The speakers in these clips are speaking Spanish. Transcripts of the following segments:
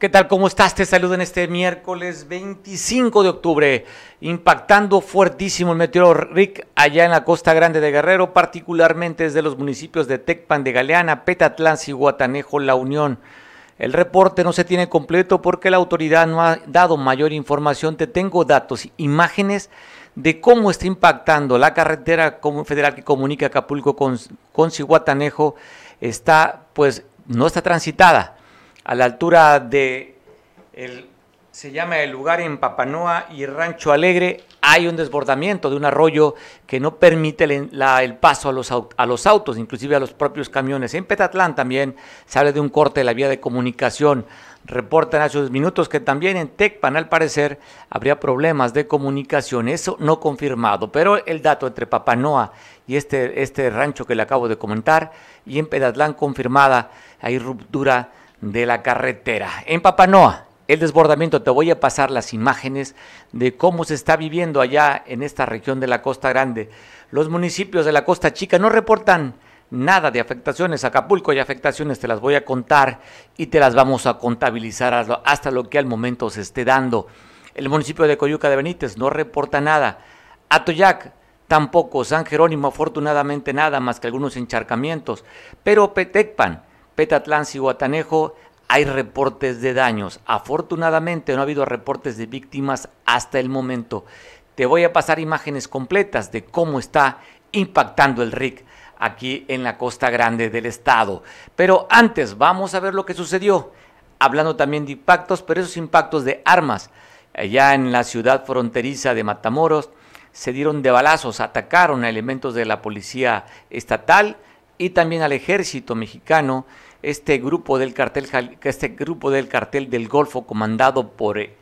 ¿Qué tal? ¿Cómo estás? Te saludo en este miércoles 25 de octubre, impactando fuertísimo el meteoro Rick allá en la costa grande de Guerrero, particularmente desde los municipios de Tecpan de Galeana, Petatlán, Guatanejo, La Unión. El reporte no se tiene completo porque la autoridad no ha dado mayor información. Te tengo datos, imágenes de cómo está impactando la carretera federal que comunica Acapulco con, con Cihuatanejo. Está, pues, no está transitada a la altura de el, se llama el lugar en Papanoa y Rancho Alegre, hay un desbordamiento de un arroyo que no permite el, paso a los, a los, autos, inclusive a los propios camiones. En Petatlán también se habla de un corte de la vía de comunicación. Reportan hace unos minutos que también en Tecpan, al parecer, habría problemas de comunicación. Eso no confirmado, pero el dato entre Papanoa y este, este rancho que le acabo de comentar, y en Petatlán confirmada, hay ruptura de la carretera. En Papanoa, el desbordamiento, te voy a pasar las imágenes de cómo se está viviendo allá en esta región de la Costa Grande. Los municipios de la Costa Chica no reportan nada de afectaciones. Acapulco y afectaciones te las voy a contar y te las vamos a contabilizar hasta lo que al momento se esté dando. El municipio de Coyuca de Benítez no reporta nada. Atoyac tampoco. San Jerónimo afortunadamente nada más que algunos encharcamientos. Pero Petecpan Petatlán, Guatanejo, hay reportes de daños. Afortunadamente no ha habido reportes de víctimas hasta el momento. Te voy a pasar imágenes completas de cómo está impactando el RIC aquí en la costa grande del estado. Pero antes vamos a ver lo que sucedió, hablando también de impactos, pero esos impactos de armas. Allá en la ciudad fronteriza de Matamoros se dieron de balazos, atacaron a elementos de la policía estatal y también al ejército mexicano este grupo del cartel, este grupo del cartel del Golfo comandado por eh,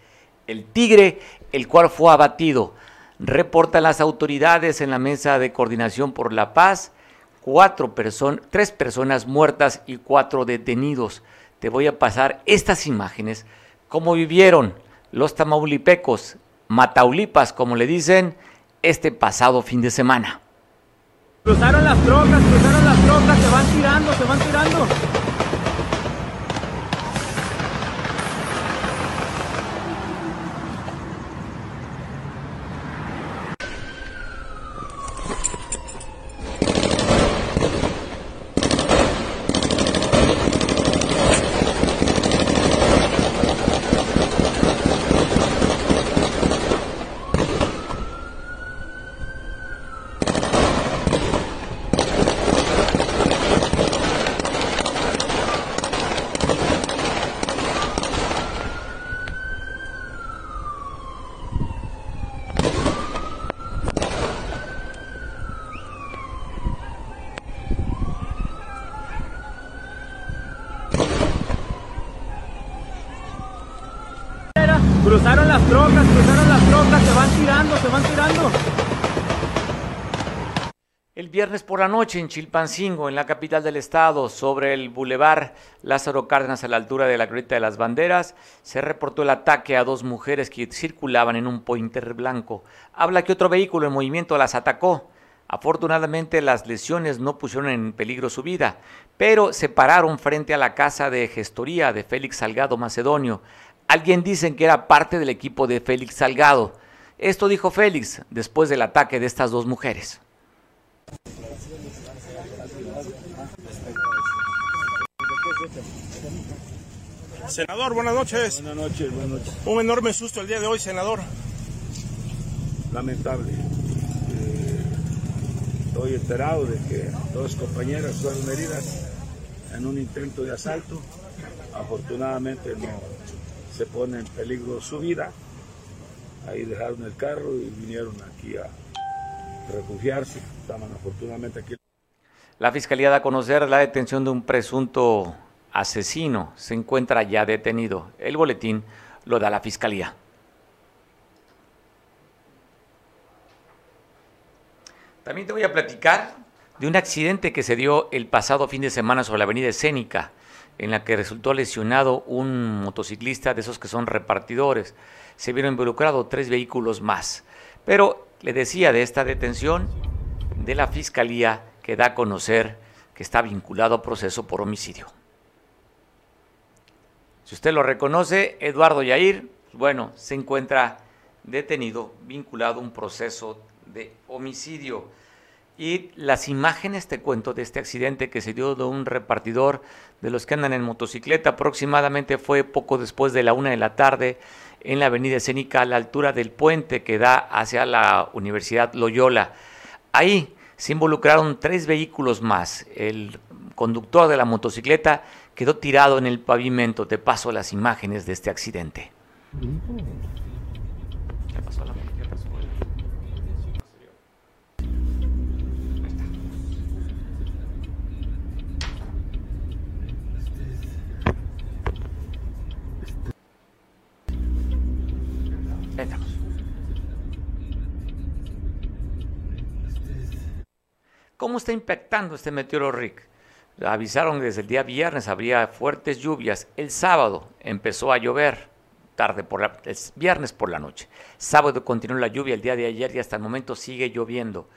el Tigre, el cual fue abatido. Reportan las autoridades en la mesa de coordinación por la paz, cuatro personas, tres personas muertas y cuatro detenidos. Te voy a pasar estas imágenes, cómo vivieron los tamaulipecos, mataulipas, como le dicen, este pasado fin de semana. Cruzaron las trocas, cruzaron las trocas, se van tirando, se van tirando. Cruzaron las trocas, cruzaron las trocas, se van tirando, se van tirando. El viernes por la noche en Chilpancingo, en la capital del estado, sobre el bulevar Lázaro Cárdenas a la altura de la Glorieta de las Banderas, se reportó el ataque a dos mujeres que circulaban en un pointer blanco. Habla que otro vehículo en movimiento las atacó. Afortunadamente las lesiones no pusieron en peligro su vida, pero se pararon frente a la casa de gestoría de Félix Salgado Macedonio. Alguien dicen que era parte del equipo de Félix Salgado. Esto dijo Félix después del ataque de estas dos mujeres. Senador, buenas noches. Buenas noches, buenas noches. Un enorme susto el día de hoy, senador. Lamentable. Eh, estoy enterado de que dos compañeras fueron heridas en un intento de asalto. Afortunadamente no, se pone en peligro su vida. Ahí dejaron el carro y vinieron aquí a refugiarse. Estaban afortunadamente aquí. La Fiscalía da a conocer la detención de un presunto asesino. Se encuentra ya detenido. El boletín lo da la Fiscalía. También te voy a platicar de un accidente que se dio el pasado fin de semana sobre la avenida Escénica en la que resultó lesionado un motociclista de esos que son repartidores. Se vieron involucrados tres vehículos más. Pero le decía de esta detención de la Fiscalía que da a conocer que está vinculado a proceso por homicidio. Si usted lo reconoce, Eduardo Yair, bueno, se encuentra detenido, vinculado a un proceso de homicidio. Y las imágenes, te cuento, de este accidente que se dio de un repartidor de los que andan en motocicleta, aproximadamente fue poco después de la una de la tarde en la avenida escénica a la altura del puente que da hacia la Universidad Loyola. Ahí se involucraron tres vehículos más. El conductor de la motocicleta quedó tirado en el pavimento. Te paso las imágenes de este accidente. ¿Cómo está impactando este meteoro Rick? Avisaron que desde el día viernes habría fuertes lluvias. El sábado empezó a llover, tarde por la, el viernes por la noche. Sábado continuó la lluvia el día de ayer y hasta el momento sigue lloviendo.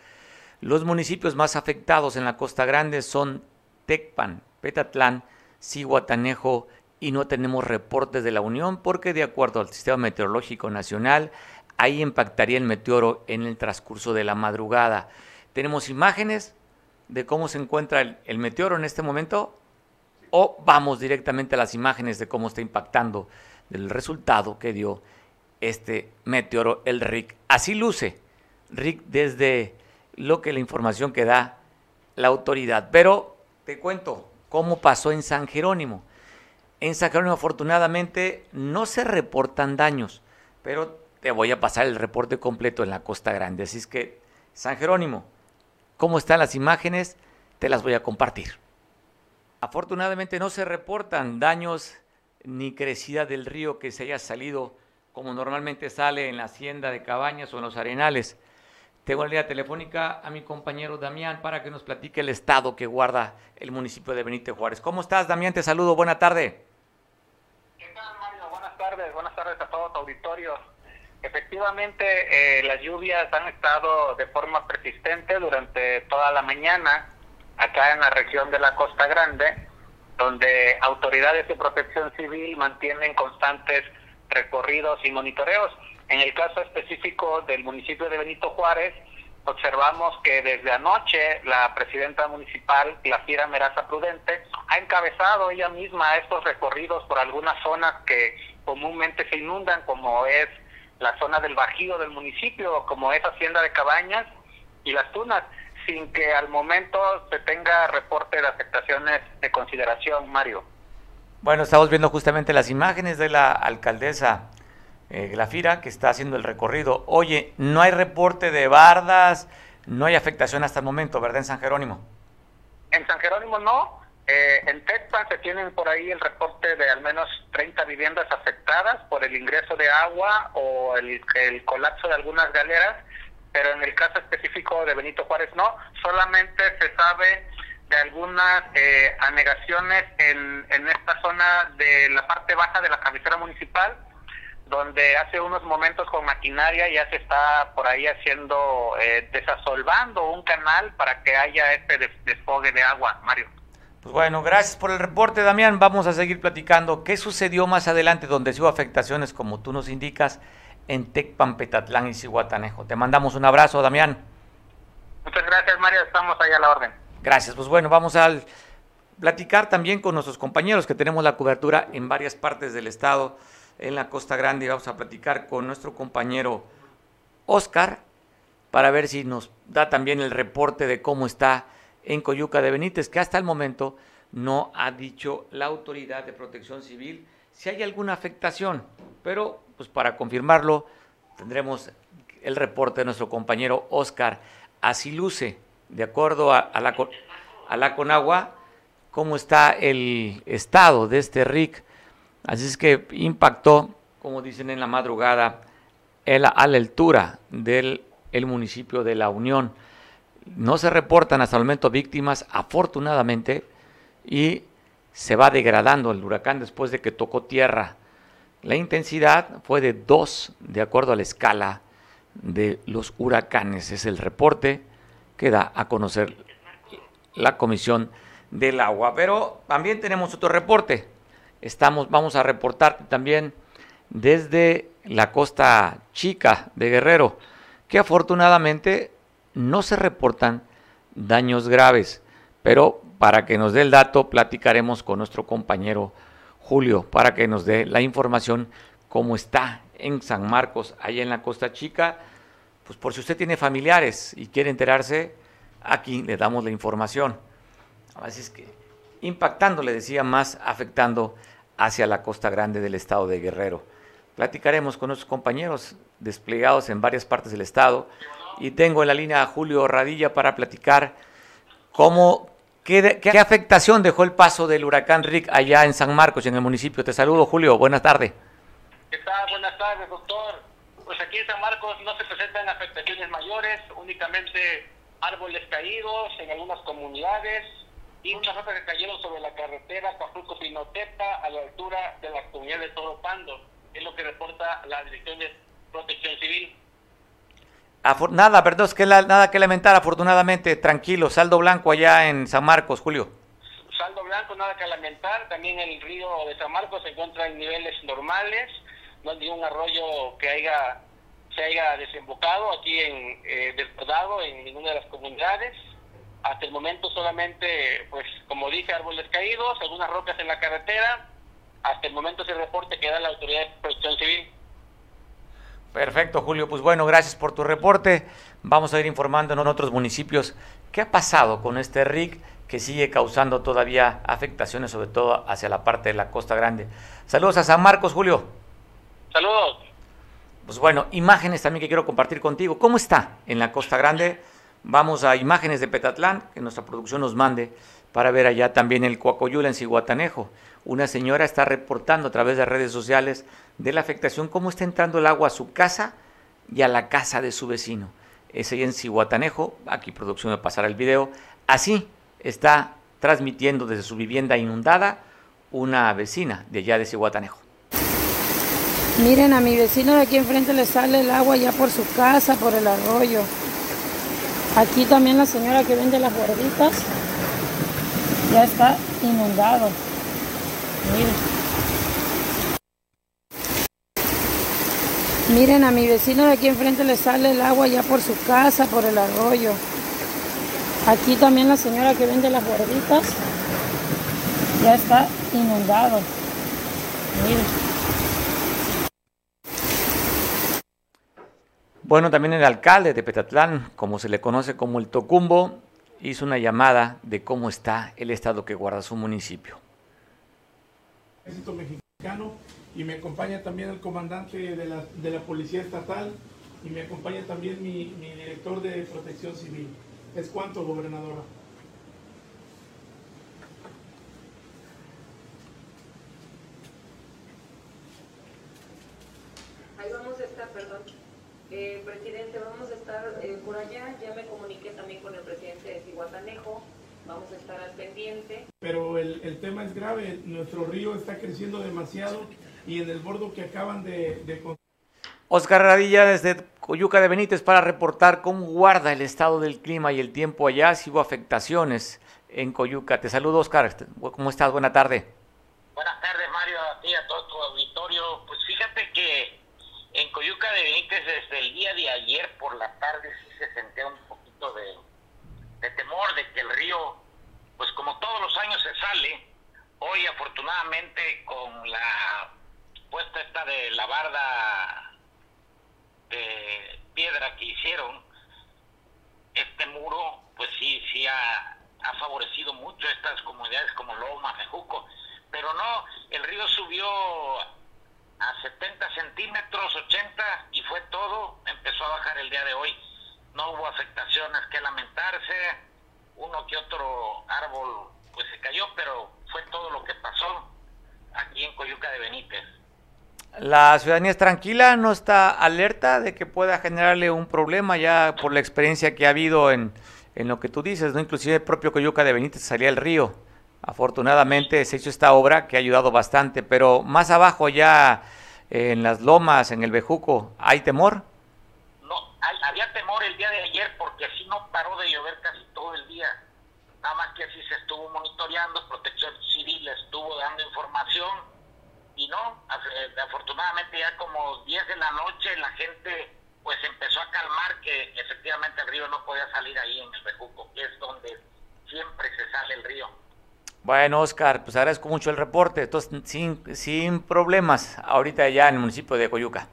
Los municipios más afectados en la Costa Grande son Tecpan, Petatlán, Cihuatanejo y no tenemos reportes de la Unión porque de acuerdo al Sistema Meteorológico Nacional, ahí impactaría el meteoro en el transcurso de la madrugada. Tenemos imágenes de cómo se encuentra el, meteoro en este momento o vamos directamente a las imágenes de cómo está impactando del resultado que dio este meteoro, el RIC. Así luce RIC desde lo que la información que da la autoridad. Pero te cuento cómo pasó en San Jerónimo. En San Jerónimo afortunadamente no se reportan daños, pero te voy a pasar el reporte completo en la Costa Grande. Así es que San Jerónimo, cómo están las imágenes, te las voy a compartir. Afortunadamente no se reportan daños ni crecida del río que se haya salido como normalmente sale en la hacienda de Cabañas o en los arenales. Tengo la línea telefónica a mi compañero Damián para que nos platique el estado que guarda el municipio de Benito Juárez. ¿Cómo estás, Damián? Te saludo. Buena tarde. ¿Qué tal, Mario? Buenas tardes. Buenas tardes a todo tu auditorio. Efectivamente, eh, las lluvias han estado de forma persistente durante toda la mañana acá en la región de la Costa Grande, donde autoridades de protección civil mantienen constantes recorridos y monitoreos. En el caso específico del municipio de Benito Juárez, observamos que desde anoche la presidenta municipal, Glafira Meraza Prudente, ha encabezado ella misma estos recorridos por algunas zonas que comúnmente se inundan, como es la zona del Bajío del municipio, como es Hacienda de Cabañas y Las Tunas, sin que al momento se tenga reporte de afectaciones de consideración, Mario. Bueno, estamos viendo justamente las imágenes de la alcaldesa eh, Glafira que está haciendo el recorrido. Oye, no hay reporte de bardas, no hay afectación hasta el momento, ¿verdad, en San Jerónimo? En San Jerónimo no, eh, en Tecpan se tienen por ahí el reporte de al menos 30 viviendas afectadas por el ingreso de agua o el, colapso de algunas galeras, pero en el caso específico de Benito Juárez no, solamente se sabe de algunas eh, anegaciones en, en esta zona de la parte baja de la cabecera municipal, donde hace unos momentos con maquinaria ya se está por ahí haciendo, eh, desasolvando un canal para que haya este desfogue de agua, Mario. Pues bueno, gracias por el reporte, Damián. Vamos a seguir platicando. ¿Qué sucedió más adelante donde hubo afectaciones, como tú nos indicas, en Tecpan, Petatlán y Cihuatanejo? Te mandamos un abrazo, Damián. Muchas gracias, Mario. Estamos ahí a la orden. Gracias. Pues bueno, vamos a platicar también con nuestros compañeros que tenemos la cobertura en varias partes del estado, en la Costa Grande, y vamos a platicar con nuestro compañero Oscar para ver si nos da también el reporte de cómo está en Coyuca de Benítez, que hasta el momento no ha dicho la autoridad de protección civil si hay alguna afectación, pero pues para confirmarlo tendremos el reporte de nuestro compañero Oscar. Así luce, de acuerdo a, la, a la Conagua, cómo está el estado de este RIC. Así es que impactó, como dicen en la madrugada, a la altura del el municipio de La Unión. No se reportan hasta el momento víctimas, afortunadamente, y se va degradando el huracán después de que tocó tierra. La intensidad fue de 2, de acuerdo a la escala de los huracanes. Es el reporte que da a conocer la Comisión del Agua. Pero también tenemos otro reporte. Estamos, vamos a reportar también desde la costa chica de Guerrero, que afortunadamente no se reportan daños graves, pero para que nos dé el dato platicaremos con nuestro compañero Julio para que nos dé la información cómo está en San Marcos, allá en la Costa Chica. Pues por si usted tiene familiares y quiere enterarse, aquí le damos la información. Así es que impactando, le decía, más afectando hacia la costa grande del estado de Guerrero. Platicaremos con nuestros compañeros desplegados en varias partes del estado y tengo en la línea a Julio Radilla para platicar cómo, qué, qué afectación dejó el paso del huracán Rick allá en San Marcos, en el municipio. Te saludo, Julio. Buenas tardes. Buenas tardes, doctor. Pues aquí en San Marcos no se presentan afectaciones mayores, únicamente árboles caídos en algunas comunidades y unas rocas que cayeron sobre la carretera Cajuco-Pinotepa a la altura de la comunidad de Toropando. Es lo que reporta la Dirección de Protección Civil. Nada, perdón, es que nada que lamentar, afortunadamente, tranquilo, saldo blanco allá en San Marcos, Julio. Saldo blanco, nada que lamentar, también el río de San Marcos se encuentra en niveles normales, no hay ningún arroyo que haya se haya desembocado aquí en eh, desbordado en ninguna de las comunidades. Hasta el momento solamente, pues como dije, árboles caídos, algunas rocas en la carretera. Hasta el momento ese reporte que da la Autoridad de Protección Civil. Perfecto, Julio. Pues bueno, gracias por tu reporte. Vamos a ir informando en otros municipios qué ha pasado con este RIC que sigue causando todavía afectaciones, sobre todo hacia la parte de la Costa Grande. Saludos a San Marcos, Julio. Saludos. Pues bueno, imágenes también que quiero compartir contigo. ¿Cómo está en la Costa Grande? Vamos a imágenes de Petatlán, que nuestra producción nos mande, para ver allá también el Coacoyula en Cihuatanejo. Una señora está reportando a través de redes sociales de la afectación, cómo está entrando el agua a su casa y a la casa de su vecino. Es ahí en Cihuatanejo, aquí producción me pasará el video. Así está transmitiendo desde su vivienda inundada una vecina de allá de Cihuatanejo. Miren, a mi vecino de aquí enfrente le sale el agua ya por su casa, por el arroyo. Aquí también la señora que vende las gorditas ya está inundado. Miren. Miren, a mi vecino de aquí enfrente le sale el agua ya por su casa, por el arroyo. Aquí también la señora que vende las gorditas ya está inundado. Miren. Bueno, también el alcalde de Petatlán, como se le conoce como el Tocumbo, hizo una llamada de cómo está el estado que guarda su municipio. Ejército mexicano y me acompaña también el comandante de la, de la Policía Estatal y me acompaña también mi, director de Protección Civil. ¿Es cuánto, gobernadora? Ahí vamos a estar, perdón. Eh, presidente, vamos a estar eh, por allá. Ya me comuniqué también con el presidente de Cihuatanejo. Vamos a estar al pendiente. Pero el, el tema es grave. Nuestro río está creciendo demasiado y en el bordo que acaban de... de... Oscar Radilla desde Coyuca de Benítez para reportar cómo guarda el estado del clima y el tiempo allá, si hubo afectaciones en Coyuca. Te saludo, Oscar. ¿Cómo estás? Buena tarde. Buenas tardes, Mario, a ti y a todo tu auditorio. Pues fíjate que en Coyuca de Benítez desde el día de ayer por la tarde sí se sentía un poquito de, de temor de que el río, pues como todos los años se sale, hoy afortunadamente con la puesta esta de la barda de piedra que hicieron, este muro, pues sí, sí ha, favorecido mucho estas comunidades como Loma, Fejuco, pero no, el río subió a 70 centímetros, 80 y fue todo, empezó a bajar el día de hoy. No hubo afectaciones que lamentarse, uno que otro árbol pues se cayó, pero fue todo lo que pasó aquí en Coyuca de Benítez. La ciudadanía es tranquila, no está alerta de que pueda generarle un problema ya por la experiencia que ha habido en, en lo que tú dices, ¿no? Inclusive el propio Coyuca de Benítez salía el río. Afortunadamente se hizo esta obra que ha ayudado bastante, pero más abajo ya en las lomas, en el Bejuco, ¿hay temor? No, hay, había temor el día de ayer porque así no paró de llover casi todo el día. nada más que así se estuvo monitoreando, Protección Civil estuvo dando información y no, afortunadamente ya como 10 de la noche la gente pues empezó a calmar que efectivamente el río no podía salir ahí en el Bejuco, que es donde siempre se sale el río. Bueno, Oscar, pues agradezco mucho el reporte. Entonces, sin, sin problemas ahorita ya en el municipio de Coyuca.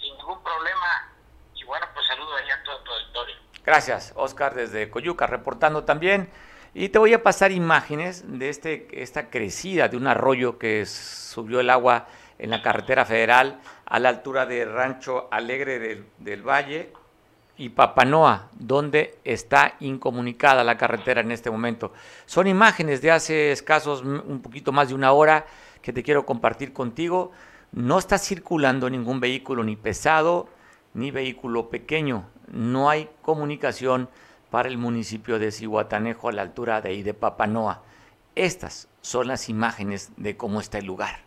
Sin ningún problema. Y bueno, pues saludo allá a todo tu auditorio. Gracias, Oscar, desde Coyuca, reportando también. Y te voy a pasar imágenes de este, esta crecida de un arroyo que subió el agua en la carretera federal a la altura de Rancho Alegre del, del Valle y Papanoa, donde está incomunicada la carretera en este momento. Son imágenes de hace escasos un poquito más de una hora que te quiero compartir contigo. No está circulando ningún vehículo ni pesado ni vehículo pequeño. No hay comunicación para el municipio de Cihuatanejo a la altura de ahí de Papanoa. Estas son las imágenes de cómo está el lugar.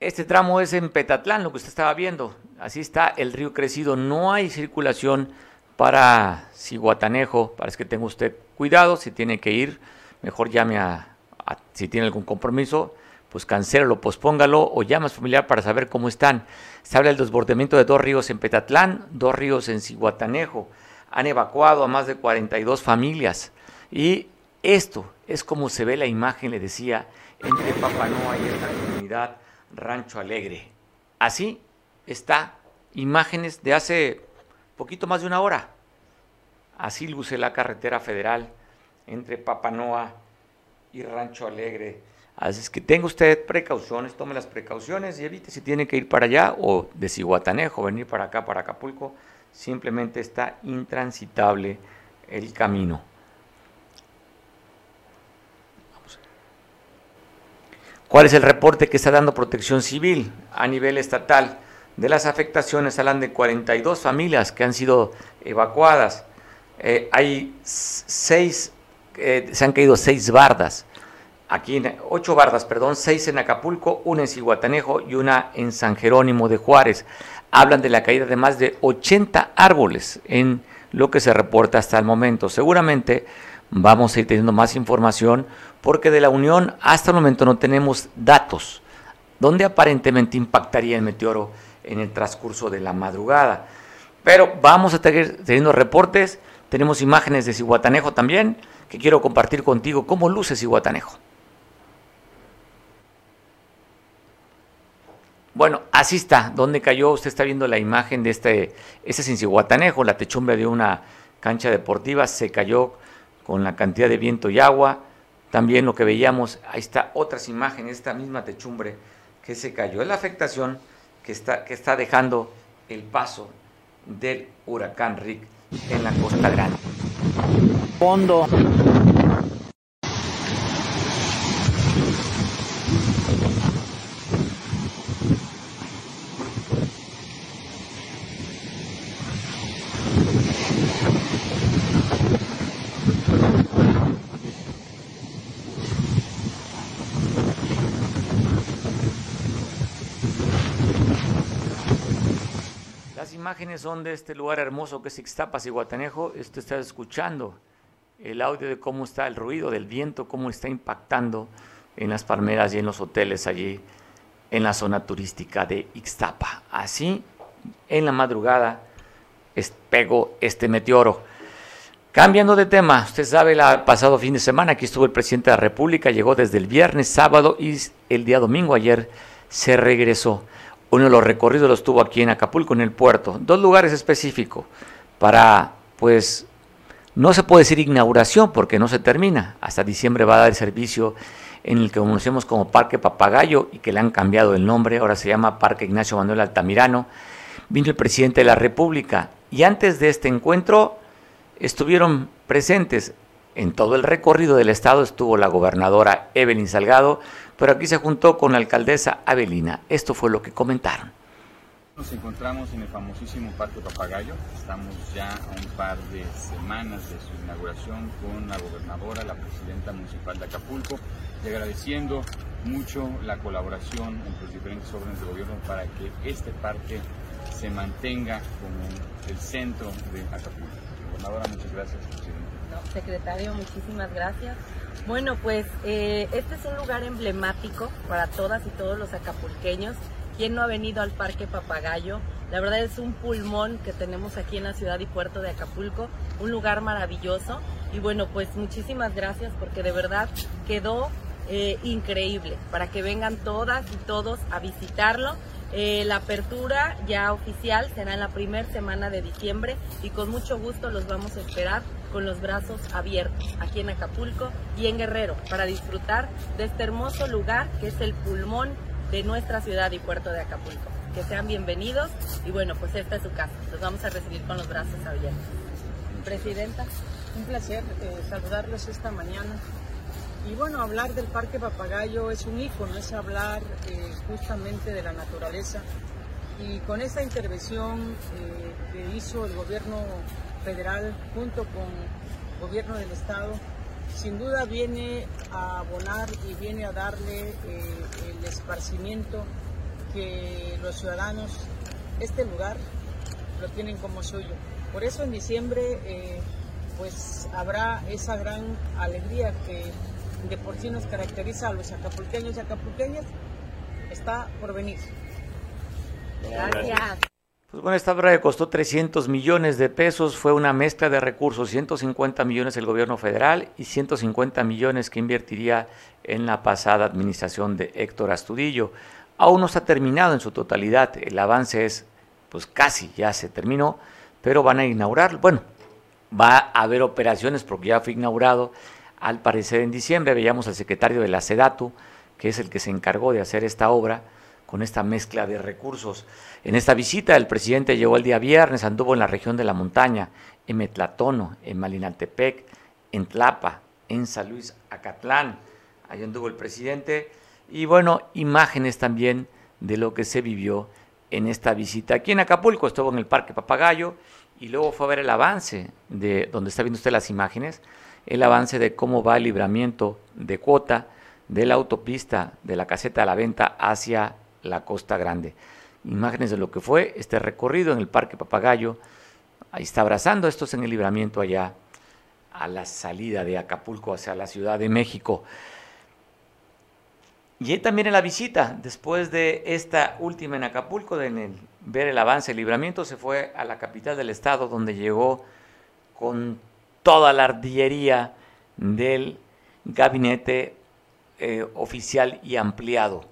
Este tramo es en Petatlán, lo que usted estaba viendo. Así está el río crecido. No hay circulación para Cihuatanejo. Parece que tenga usted cuidado. Si tiene que ir, mejor llame a, si tiene algún compromiso, pues cancélalo, pospóngalo o llame a su familiar para saber cómo están. Se habla del desbordamiento de dos ríos en Petatlán, dos ríos en Cihuatanejo. Han evacuado a más de 42 familias. Y esto es como se ve la imagen, le decía, entre Papanoa y esta comunidad Rancho Alegre. Así está imágenes de hace poquito más de una hora. Así luce la carretera federal entre Papanoa y Rancho Alegre. Así es que tenga usted precauciones, tome las precauciones y evite si tiene que ir para allá o de Cihuatanejo, venir para acá, para Acapulco. Simplemente está intransitable el camino. ¿Cuál es el reporte que está dando Protección Civil a nivel estatal? De las afectaciones hablan de 42 familias que han sido evacuadas. Eh, hay seis, eh, se han caído seis bardas. Aquí, ocho bardas, perdón, seis en Acapulco, una en Cihuatanejo y una en San Jerónimo de Juárez. Hablan de la caída de más de 80 árboles en lo que se reporta hasta el momento. Seguramente vamos a ir teniendo más información porque de la Unión hasta el momento no tenemos datos donde aparentemente impactaría el meteoro en el transcurso de la madrugada. Pero vamos a seguir teniendo reportes, tenemos imágenes de Cihuatanejo también, que quiero compartir contigo cómo luce Cihuatanejo. Bueno, así está, donde cayó, usted está viendo la imagen de este, este es en la techumbre de una cancha deportiva, se cayó con la cantidad de viento y agua, también lo que veíamos, ahí está otras imágenes, esta misma techumbre que se cayó. Es la afectación que está, que está dejando el paso del huracán Rick en la Costa Grande. Fondo. imágenes son de este lugar hermoso que es Ixtapas y Guatanejo. Esto está escuchando el audio de cómo está el ruido del viento, cómo está impactando en las palmeras y en los hoteles allí en la zona turística de Ixtapa. Así, en la madrugada, pegó este meteoro. Cambiando de tema, usted sabe, el pasado fin de semana aquí estuvo el presidente de la República, llegó desde el viernes, sábado y el día domingo ayer se regresó. Uno de los recorridos los tuvo aquí en Acapulco, en el puerto. Dos lugares específicos para, pues, no se puede decir inauguración porque no se termina. Hasta diciembre va a dar servicio en el que conocemos como Parque Papagayo y que le han cambiado el nombre. Ahora se llama Parque Ignacio Manuel Altamirano. Vino el presidente de la República y antes de este encuentro estuvieron presentes en todo el recorrido del estado estuvo la gobernadora Evelyn Salgado, pero aquí se juntó con la alcaldesa Avelina. Esto fue lo que comentaron. Nos encontramos en el famosísimo Parque Papagayo. Estamos ya a un par de semanas de su inauguración con la gobernadora, la presidenta municipal de Acapulco, y agradeciendo mucho la colaboración entre los diferentes órdenes de gobierno para que este parque se mantenga como el centro de Acapulco. Gobernadora, muchas gracias. No, secretario, muchísimas gracias. Bueno, pues eh, este es un lugar emblemático para todas y todos los acapulqueños. ¿Quién no ha venido al Parque Papagayo? La verdad es un pulmón que tenemos aquí en la ciudad y puerto de Acapulco, un lugar maravilloso. Y bueno, pues muchísimas gracias porque de verdad quedó eh, increíble para que vengan todas y todos a visitarlo. Eh, la apertura ya oficial será en la primera semana de diciembre y con mucho gusto los vamos a esperar con los brazos abiertos aquí en Acapulco y en Guerrero para disfrutar de este hermoso lugar que es el pulmón de nuestra ciudad y puerto de Acapulco. Que sean bienvenidos y bueno, pues esta es su casa. Los vamos a recibir con los brazos abiertos. Presidenta. Un placer eh, saludarlos esta mañana. Y bueno, hablar del Parque Papagayo es un ícono, es hablar eh, justamente de la naturaleza. Y con esta intervención eh, que hizo el gobierno federal junto con el gobierno del estado, sin duda viene a abonar y viene a darle eh, el esparcimiento que los ciudadanos, este lugar, lo tienen como suyo. Por eso en diciembre pues habrá esa gran alegría que de por sí nos caracteriza a los acapulqueños y acapulqueñas, está por venir. Gracias. Pues bueno, esta obra costó 300 millones de pesos, fue una mezcla de recursos, 150 millones el gobierno federal y 150 millones que invertiría en la pasada administración de Héctor Astudillo. Aún no está terminado en su totalidad, el avance es, pues casi ya se terminó, pero van a inaugurar, bueno, va a haber operaciones porque ya fue inaugurado al parecer en diciembre veíamos al secretario de la SEDATU, que es el que se encargó de hacer esta obra, con esta mezcla de recursos. En esta visita el presidente llegó el día viernes, anduvo en la región de la montaña, en Metlatono, en Malinaltepec, en Tlapa, en San Luis Acatlán. Ahí anduvo el presidente. Y bueno, imágenes también de lo que se vivió en esta visita. Aquí en Acapulco estuvo en el Parque Papagayo y luego fue a ver el avance de donde está viendo usted las imágenes el avance de cómo va el libramiento de cuota de la autopista de la caseta de la venta hacia la Costa Grande. Imágenes de lo que fue este recorrido en el Parque Papagayo. Ahí está abrazando, esto es en el libramiento allá a la salida de Acapulco hacia la Ciudad de México. Y también en la visita, después de esta última en Acapulco, de ver el avance, el libramiento, se fue a la capital del estado, donde llegó con toda la artillería del gabinete eh, oficial y ampliado.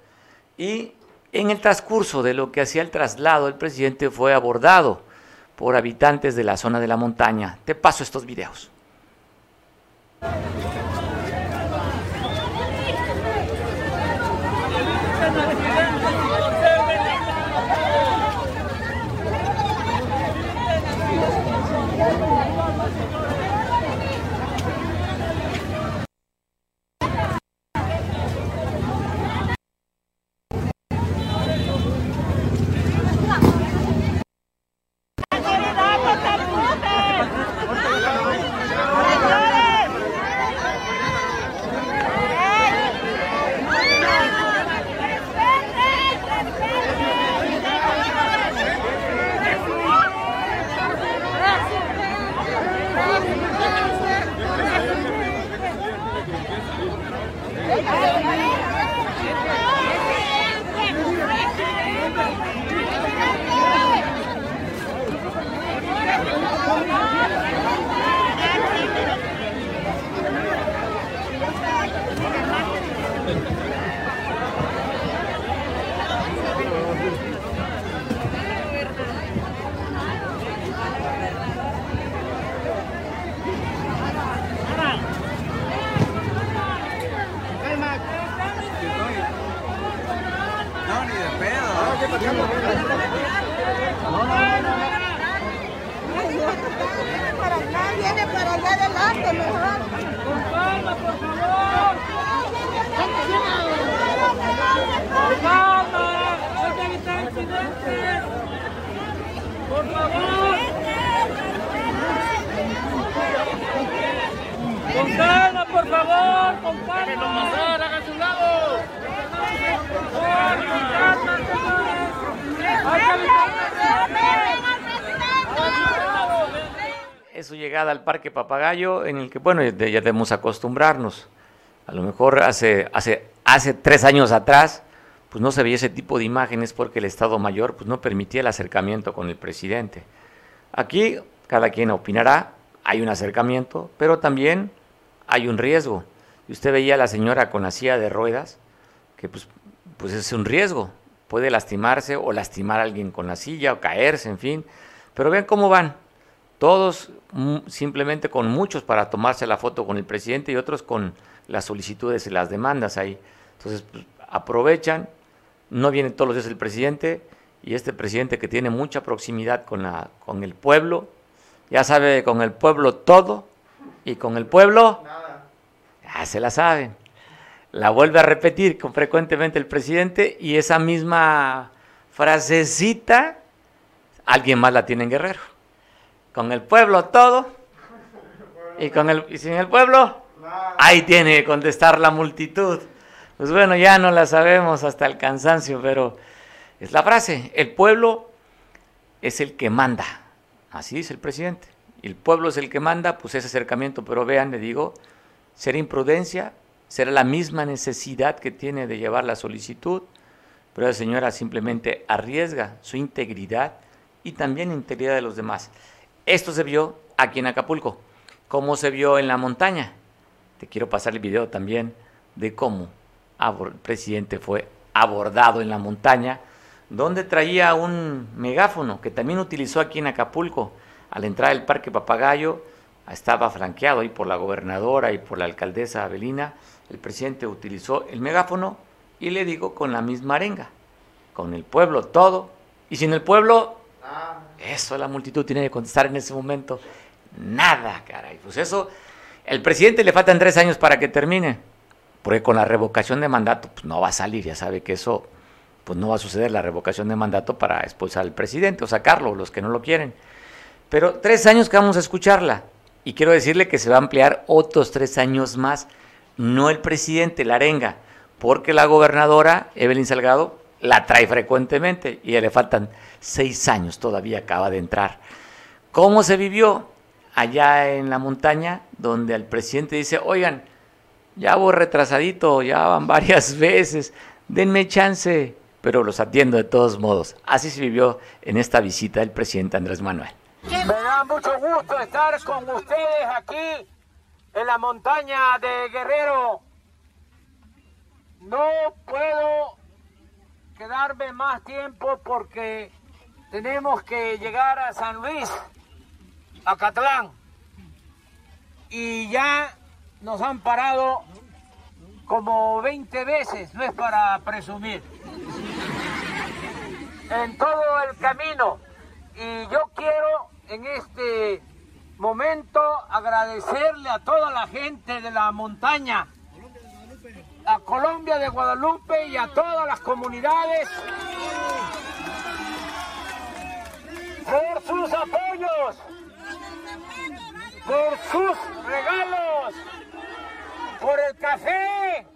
Y en el transcurso de lo que hacía el traslado, el presidente fue abordado por habitantes de la zona de la montaña. Te paso estos videos. Papagayo, en el que, bueno, ya debemos acostumbrarnos. A lo mejor hace, hace, hace tres años atrás, pues no se veía ese tipo de imágenes porque el Estado Mayor pues, no permitía el acercamiento con el presidente. Aquí cada quien opinará, hay un acercamiento, pero también hay un riesgo. Y usted veía a la señora con la silla de ruedas, que pues, pues es un riesgo, puede lastimarse o lastimar a alguien con la silla o caerse, en fin. Pero ven cómo van, todos mm, simplemente con muchos para tomarse la foto con el presidente y otros con las solicitudes y las demandas ahí. Entonces pues, aprovechan, no viene todos los días el presidente y este presidente que tiene mucha proximidad con, la, con el pueblo, ya sabe con el pueblo todo y con el pueblo ya se la saben. La vuelve a repetir con frecuentemente el presidente y esa misma frasecita alguien más la tiene en Guerrero. Con el pueblo todo y con el y sin el pueblo ahí tiene que contestar la multitud. Pues bueno, ya no la sabemos hasta el cansancio, pero es la frase, el pueblo es el que manda. Así dice el presidente. Y el pueblo es el que manda, pues ese acercamiento, pero vean, le digo, será imprudencia, será la misma necesidad que tiene de llevar la solicitud, pero la señora simplemente arriesga su integridad y también la integridad de los demás. Esto se vio aquí en Acapulco, como se vio en la montaña. Te quiero pasar el video también de cómo el presidente fue abordado en la montaña, donde traía un megáfono que también utilizó aquí en Acapulco. Al entrar al Parque Papagayo, estaba flanqueado ahí por la gobernadora y por la alcaldesa Avelina. El presidente utilizó el megáfono y le digo con la misma arenga, con el pueblo todo, y sin el pueblo, eso la multitud tiene que contestar en ese momento. Nada, caray. Pues eso, el presidente le faltan tres años para que termine. Porque con la revocación de mandato, pues no va a salir, ya sabe que eso, pues no va a suceder la revocación de mandato para expulsar al presidente o sacarlo, los que no lo quieren. Pero tres años que vamos a escucharla. Y quiero decirle que se va a ampliar otros tres años más, no el presidente, la arenga, porque la gobernadora, Evelyn Salgado, la trae frecuentemente y le faltan seis años, todavía acaba de entrar. ¿Cómo se vivió allá en la montaña, donde el presidente dice, oigan, ya voy retrasadito, ya van varias veces, denme chance, pero los atiendo de todos modos. Así se vivió en esta visita del presidente Andrés Manuel. Me da mucho gusto estar con ustedes aquí en la montaña de Guerrero. No puedo quedarme más tiempo porque tenemos que llegar a San Luis, a Catlán. Y ya nos han parado como 20 veces, no es para presumir, en todo el camino. Y yo quiero en este momento agradecerle a toda la gente de la montaña, a Colombia de Guadalupe y a todas las comunidades por sus apoyos, por sus regalos, por el café.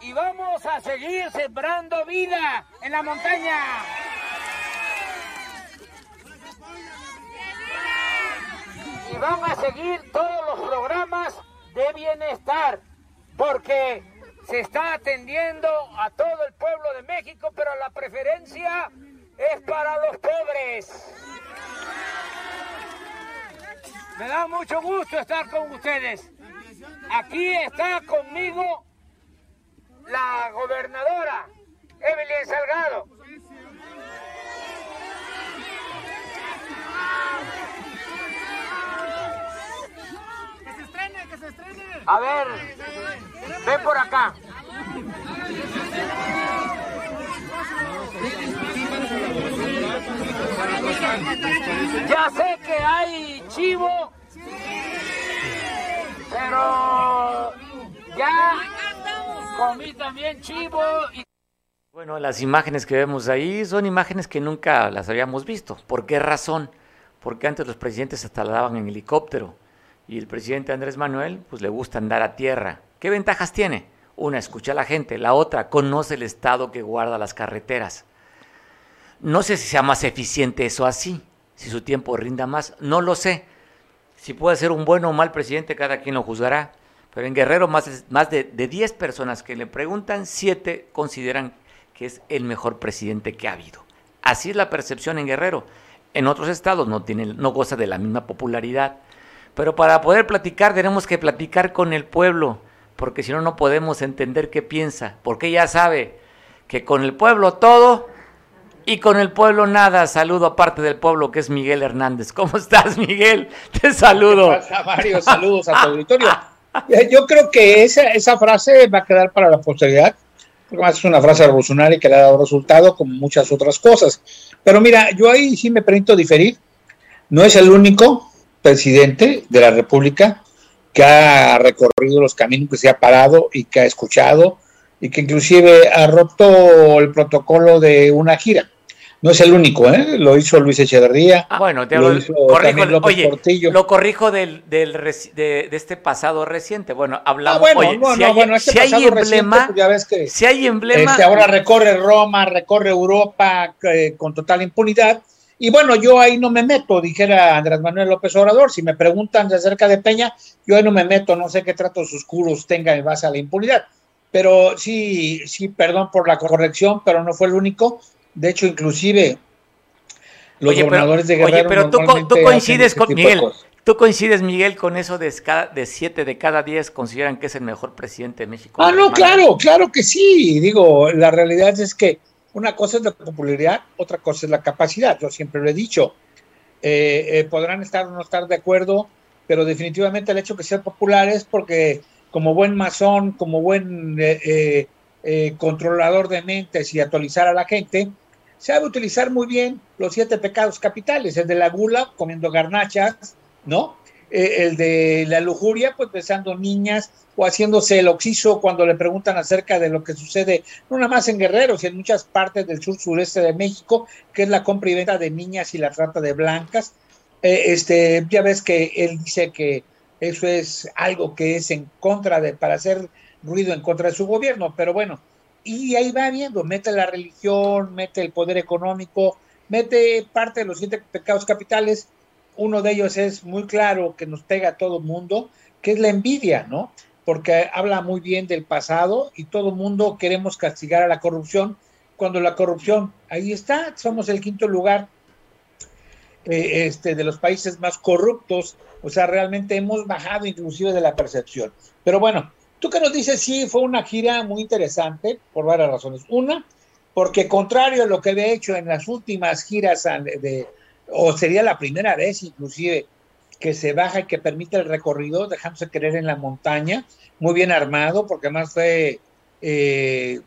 Y vamos a seguir sembrando vida en la montaña. Y van a seguir todos los programas de bienestar, porque se está atendiendo a todo el pueblo de México, pero la preferencia es para los pobres. Me da mucho gusto estar con ustedes. Aquí está conmigo la gobernadora Evelyn Salgado. Que se estrene, que se estrene. A ver, ven por acá. Ya sé que hay chivo, pero ya comí también chivo. Bueno, las imágenes que vemos ahí son imágenes que nunca las habíamos visto. ¿Por qué razón? Porque antes los presidentes hasta la daban en helicóptero y el presidente Andrés Manuel pues le gusta andar a tierra. ¿Qué ventajas tiene? Una, escucha a la gente. La otra, conoce el estado que guarda las carreteras. No sé si sea más eficiente eso así. si su tiempo rinda más, no lo sé. Si puede ser un buen o mal presidente, cada quien lo juzgará. Pero en Guerrero, más, de, de 10 personas que le preguntan, 7 consideran que es el mejor presidente que ha habido. Así es la percepción en Guerrero. En otros estados no, no goza de la misma popularidad. Pero para poder platicar tenemos que platicar con el pueblo, porque si no, no podemos entender qué piensa, porque ya sabe que con el pueblo todo y con el pueblo nada. Saludo aparte del pueblo que es Miguel Hernández. ¿Cómo estás, Miguel? Te saludo. ¿Qué pasa, Mario? Saludos a tu auditorio. Yo creo que esa, esa frase va a quedar para la posteridad, porque es una frase revolucionaria que le ha dado resultado, como muchas otras cosas. Pero mira, yo ahí sí me permito diferir. No es el único presidente de la República que ha recorrido los caminos, que se ha parado y que ha escuchado y que inclusive ha roto el protocolo de una gira. No es el único, ¿eh? Lo hizo Luis Echeverría. Ah, bueno, te lo hizo corrijo, López oye, Portillo. lo corrijo del, del de, de este pasado reciente. Bueno, hablamos. Ah, bueno, oye, no, si no, hay, bueno, este si hay pasado reciente, emblema, pues ya ves que si hay emblema, Este, ahora recorre Roma, recorre Europa eh, con total impunidad. Y bueno, yo ahí no me meto, dijera Andrés Manuel López Obrador. Si me preguntan de acerca de Peña, yo ahí no me meto, no sé qué tratos oscuros tenga en base a la impunidad. Pero sí, sí, perdón por la corrección, pero no fue el único. De hecho, inclusive los Oye, pero- gobernadores de oye, Guerrero. pero tú, tú coincides ese con de Miguel. Tú coincides, Miguel, con eso de, cada, de siete de cada diez consideran que es el mejor presidente de México. Ah, no, claro, claro que sí. Digo, la realidad es que una cosa es la popularidad, otra cosa es la capacidad. Yo siempre lo he dicho. Eh, eh, podrán estar o no estar de acuerdo, pero definitivamente el hecho de que popular es porque como buen masón, como buen eh, eh, controlador de mentes y actualizar a la gente, sabe utilizar muy bien los siete pecados capitales, el de la gula, comiendo garnachas, ¿no? Eh, el de la lujuria, pues besando niñas o haciéndose el oxiso cuando le preguntan acerca de lo que sucede, no nada más en Guerrero, sino en muchas partes del sur sureste de México, que es la compra y venta de niñas y la trata de blancas. Eh, este, ya ves que él dice que eso es algo que es en contra de, para hacer ruido en contra de su gobierno, pero bueno, y ahí va viendo, mete la religión, mete el poder económico, mete parte de los siete pecados capitales, uno de ellos es muy claro que nos pega a todo mundo, que es la envidia, ¿no? Porque habla muy bien del pasado y todo mundo queremos castigar a la corrupción, cuando la corrupción, ahí está, somos el quinto lugar eh, este, de los países más corruptos, o sea, realmente hemos bajado inclusive de la percepción. Pero bueno, tú que nos dices, sí, fue una gira muy interesante por varias razones. Una, porque contrario a lo que había hecho en las últimas giras de, o sería la primera vez inclusive que se baja y que permite el recorrido, dejándose querer en la montaña, muy bien armado, porque además fue eh,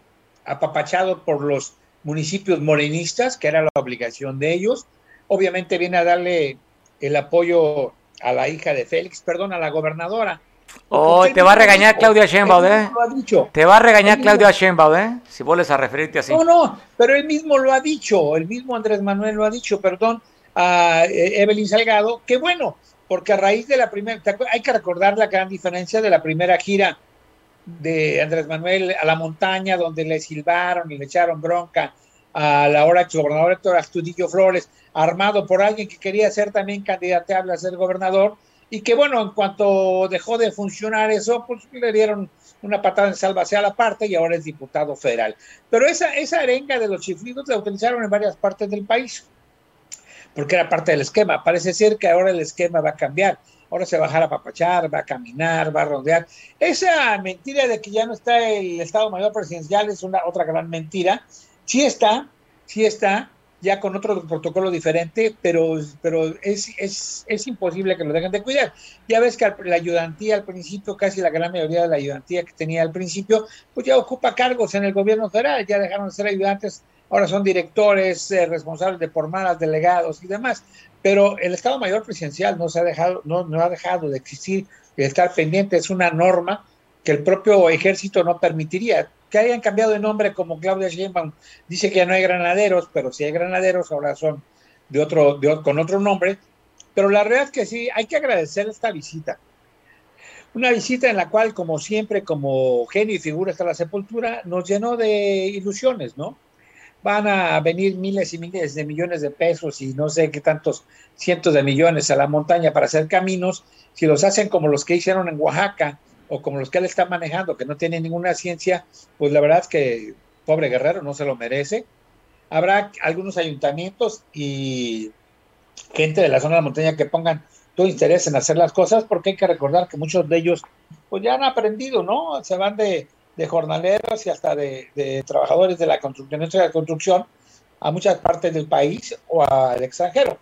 apapachado por los municipios morenistas, que era la obligación de ellos. Obviamente viene a darle el apoyo a la hija de Félix, perdón, a la gobernadora. Oh, te va a regañar Claudia Sheinbaum, ¿eh? lo ha dicho. Te va a regañar Claudia Sheinbaum, ¿eh? Si vuelves a referirte así. No, no, pero él mismo lo ha dicho, el mismo Andrés Manuel lo ha dicho, perdón, a eh, Evelyn Salgado, que bueno, porque a raíz de la primera, hay que recordar la gran diferencia de la primera gira de Andrés Manuel a la montaña, donde le silbaron y le echaron bronca a la hora gobernador Héctor Astudillo Flores, armado por alguien que quería ser también candidateable a ser gobernador, y que bueno, en cuanto dejó de funcionar eso, pues le dieron una patada en salvación a la parte y ahora es diputado federal. Pero esa, esa arenga de los chiflidos la utilizaron en varias partes del país, porque era parte del esquema. Parece ser que ahora el esquema va a cambiar. Ahora se va a bajar a papachar, va a caminar, va a rondear. Esa mentira de que ya no está el Estado Mayor Presidencial es una otra gran mentira. Sí está, sí está, ya con otro protocolo diferente, pero, pero es, es, es imposible que lo dejen de cuidar. Ya ves que la ayudantía al principio, casi la gran mayoría de la ayudantía que tenía al principio, pues ya ocupa cargos en el gobierno federal, ya dejaron de ser ayudantes, ahora son directores, eh, responsables de formadas, delegados y demás. Pero el Estado Mayor Presidencial no se ha dejado, no, no ha dejado de existir y de estar pendiente, es una norma que el propio ejército no permitiría. Que hayan cambiado de nombre como Claudia Sheinbaum dice que ya no hay granaderos, pero si hay granaderos ahora son de otro, de, con otro nombre. Pero la realidad es que sí, hay que agradecer esta visita. Una visita en la cual, como siempre, como genio y figura hasta la sepultura, nos llenó de ilusiones, ¿no? Van a venir miles y miles de millones de pesos y no sé qué tantos cientos de millones a la montaña para hacer caminos, si los hacen como los que hicieron en Oaxaca o como los que él está manejando, que no tienen ninguna ciencia, pues la verdad es que pobre guerrero no se lo merece. Habrá algunos ayuntamientos y gente de la zona de la montaña que pongan todo interés en hacer las cosas, porque hay que recordar que muchos de ellos pues ya han aprendido, ¿no? Se van de, jornaleros y hasta de, trabajadores de la construcción, de construcción a muchas partes del país o al extranjero.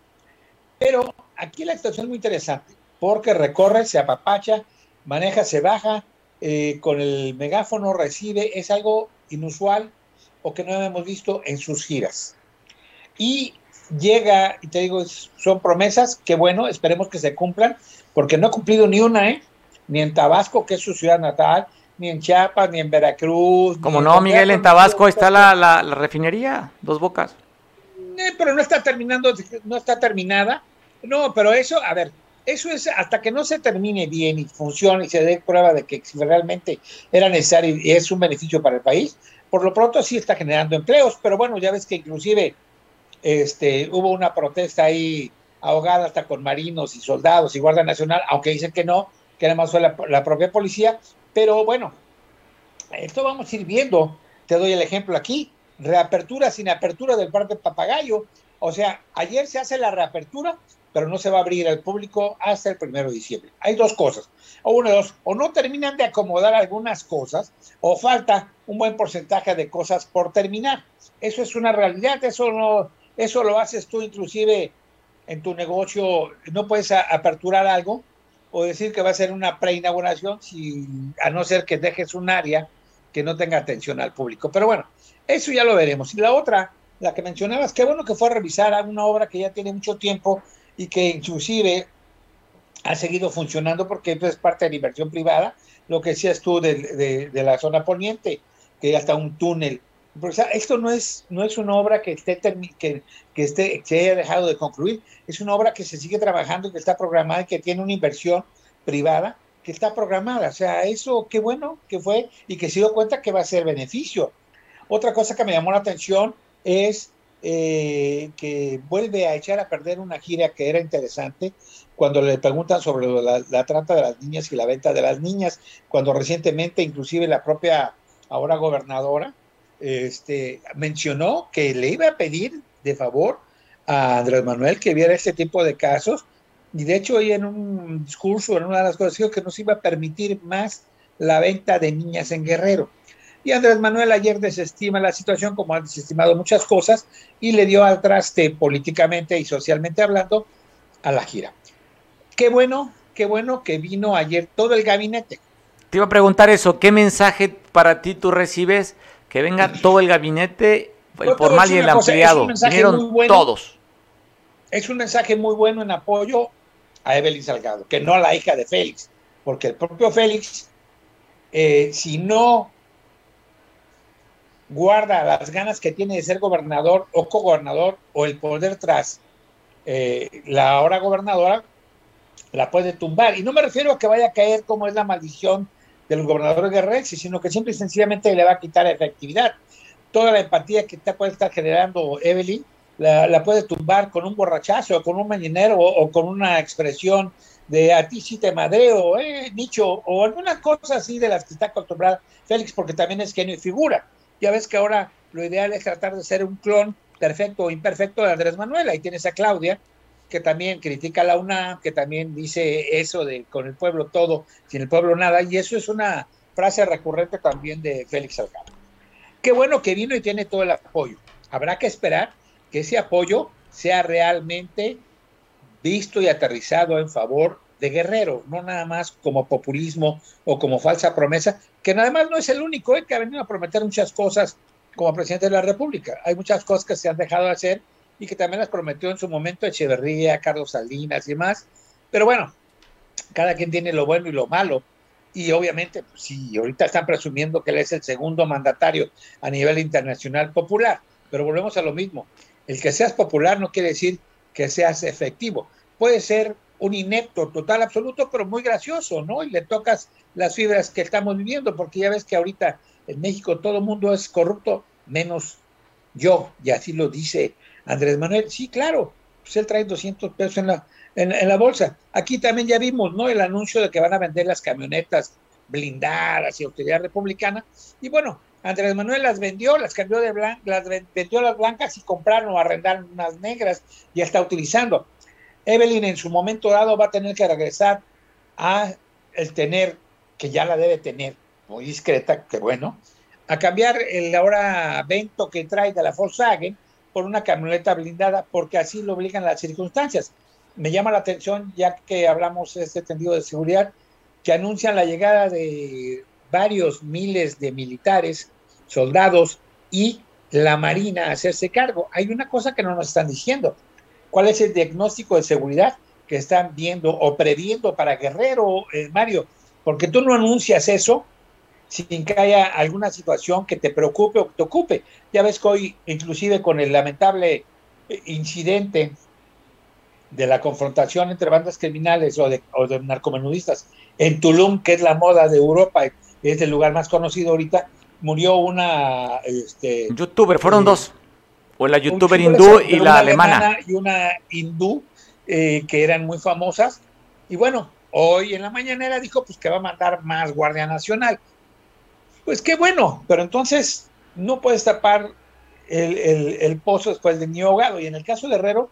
Pero aquí la situación es muy interesante, porque recorre, se apapacha, maneja, se baja, eh, con el megáfono recibe, es algo inusual o que no hemos visto en sus giras. Y llega, y te digo, son promesas que bueno, esperemos que se cumplan, porque no ha cumplido ni una, ¿eh? Ni en Tabasco, que es su ciudad natal, ni en Chiapas, ni en Veracruz. Como no, Miguel, en Tabasco está la, la, refinería, dos bocas. Eh, pero no está terminando, no está terminada. No, pero eso, a ver, eso es hasta que no se termine bien y funcione y se dé prueba de que realmente era necesario y es un beneficio para el país, por lo pronto sí está generando empleos, pero bueno, ya ves que inclusive este, hubo una protesta ahí ahogada hasta con marinos y soldados y Guardia Nacional, aunque dicen que no, que nada más fue la, propia policía, pero bueno, esto vamos a ir viendo. Te doy el ejemplo aquí, reapertura sin apertura del Parque Papagayo. O sea, ayer se hace la reapertura, pero no se va a abrir al público hasta el primero de diciembre. Hay dos cosas, o uno de dos, o no terminan de acomodar algunas cosas, o falta un buen porcentaje de cosas por terminar. Eso es una realidad, eso no, eso lo haces tú inclusive en tu negocio, no puedes aperturar algo o decir que va a ser una preinauguración si a no ser que dejes un área que no tenga atención al público. Pero bueno, eso ya lo veremos. Y la otra, la que mencionabas, qué bueno que fue a revisar una obra que ya tiene mucho tiempo y que inclusive ha seguido funcionando porque es parte de la inversión privada, lo que decías tú de, de la zona poniente, que ya está un túnel esto no es, no es una obra que esté, que, que esté, se haya dejado de concluir, es una obra que se sigue trabajando, que está programada y que tiene una inversión privada que está programada. O sea, eso qué bueno que fue y que se dio cuenta que va a ser beneficio. Otra cosa que me llamó la atención es eh, que vuelve a echar a perder una gira que era interesante cuando le preguntan sobre la, la, trata de las niñas y la venta de las niñas, cuando recientemente inclusive la propia ahora gobernadora este, mencionó que le iba a pedir de favor a Andrés Manuel que viera este tipo de casos y de hecho hoy en un discurso, en una de las cosas, dijo que no se iba a permitir más la venta de niñas en Guerrero. Y Andrés Manuel ayer desestima la situación, como ha desestimado muchas cosas, y le dio al traste políticamente y socialmente hablando a la gira. Qué bueno, qué bueno que vino ayer todo el gabinete. Te iba a preguntar eso, ¿qué mensaje para ti tú recibes que venga todo el gabinete, el formal y el ampliado. Vinieron todos. Es un mensaje muy bueno en apoyo a Evelyn Salgado, que no a la hija de Félix, porque el propio Félix, eh, si no guarda las ganas que tiene de ser gobernador o cogobernador o el poder tras eh, la ahora gobernadora, la puede tumbar. Y no me refiero a que vaya a caer como es la maldición de los gobernadores de Rexy, sino que simple y sencillamente le va a quitar efectividad. Toda la empatía que puede estar generando Evelyn la, puede tumbar con un borrachazo, con un mañanero o, con una expresión de a ti sí te madreo, eh, Nicho, o alguna cosa así de las que está acostumbrada Félix, porque también es genio y figura. Ya ves que ahora lo ideal es tratar de ser un clon perfecto o imperfecto de Andrés Manuel. Ahí tienes a Claudia, que también critica la UNAM, que también dice eso de con el pueblo todo, sin el pueblo nada, y eso es una frase recurrente también de Félix Salgado. Qué bueno que vino y tiene todo el apoyo. Habrá que esperar que ese apoyo sea realmente visto y aterrizado en favor de Guerrero, no nada más como populismo o como falsa promesa, que nada más no es el único eh, que ha venido a prometer muchas cosas como presidente de la República. Hay muchas cosas que se han dejado de hacer y que también las prometió en su momento Echeverría, Carlos Salinas y demás. Pero bueno, cada quien tiene lo bueno y lo malo. Y obviamente, pues, sí, ahorita están presumiendo que él es el segundo mandatario a nivel internacional popular. Pero volvemos a lo mismo. El que seas popular no quiere decir que seas efectivo. Puede ser un inepto total absoluto, pero muy gracioso, ¿no? Y le tocas las fibras que estamos viviendo, porque ya ves que ahorita en México todo el mundo es corrupto, menos yo, y así lo dice Andrés Manuel, sí, claro, pues él trae 200 pesos en la, en, la bolsa. Aquí también ya vimos, ¿no? El anuncio de que van a vender las camionetas blindadas y autoridad republicana. Y bueno, Andrés Manuel las vendió, las cambió de blancas, las vendió las blancas y compraron o arrendaron unas negras y está utilizando. Evelyn en su momento dado va a tener que regresar a el tener, que ya la debe tener, muy discreta, que bueno, a cambiar el ahora vento que trae de la Volkswagen por una camioneta blindada, porque así lo obligan las circunstancias. Me llama la atención, ya que hablamos de este tendido de seguridad, que anuncian la llegada de varios miles de militares, soldados y la Marina a hacerse cargo. Hay una cosa que no nos están diciendo. ¿Cuál es el diagnóstico de seguridad que están viendo o previendo para Guerrero, eh, Mario? Porque tú no anuncias eso sin que haya alguna situación que te preocupe o que te ocupe. Ya ves que hoy, inclusive con el lamentable eh, incidente de la confrontación entre bandas criminales o de, o de narcomenudistas en Tulum, que es la moda de Europa, es el lugar más conocido ahorita, murió una... Este, youtuber, fueron eh, dos. O la youtuber hindú y la alemana. Y una hindú, eh, que eran muy famosas. Y bueno, hoy en la mañanera dijo pues que va a mandar más Guardia Nacional. Pues qué bueno, pero entonces no puedes tapar el, pozo después de mi ahogado. Y en el caso de Herrero,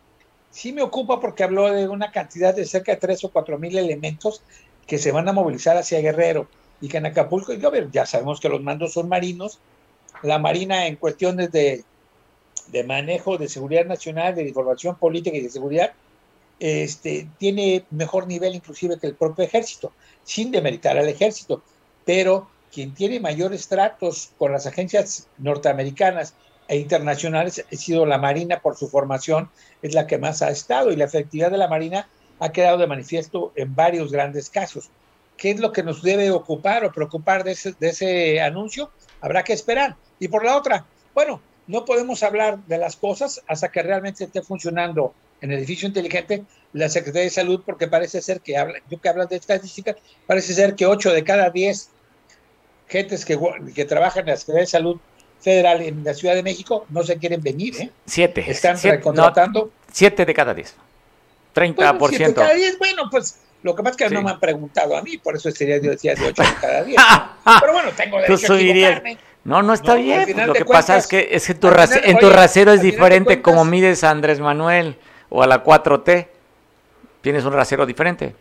sí me ocupa porque habló de una cantidad de cerca de tres o cuatro mil elementos que se van a movilizar hacia Guerrero y que en Acapulco, y ya sabemos que los mandos son marinos, la Marina en cuestiones de, de manejo de seguridad nacional, de información política y de seguridad, este, tiene mejor nivel inclusive que el propio ejército, sin demeritar al ejército, pero quien tiene mayores tratos con las agencias norteamericanas e internacionales ha sido la Marina por su formación, es la que más ha estado y la efectividad de la Marina ha quedado de manifiesto en varios grandes casos. ¿Qué es lo que nos debe ocupar o preocupar de ese, anuncio? Habrá que esperar. Y por la otra, bueno, no podemos hablar de las cosas hasta que realmente esté funcionando en el edificio inteligente la Secretaría de Salud, porque parece ser que, habla, yo que hablas de estadísticas, parece ser que 8 de cada 10 gentes que, que trabajan en la Secretaría de Salud Federal en la Ciudad de México no se quieren venir, ¿eh? Siete. Están recontratando. siete de cada diez. 30%. Bueno, siete de cada diez, bueno, pues lo que pasa es que no me han preguntado a mí, por eso sería yo decía de ocho de cada diez. Pero bueno, tengo derecho a equivocarme. No, no está bien. Pues lo que pasa es que, es que tu en tu rasero es diferente como mides a Andrés Manuel o a la 4T. Tienes un rasero diferente.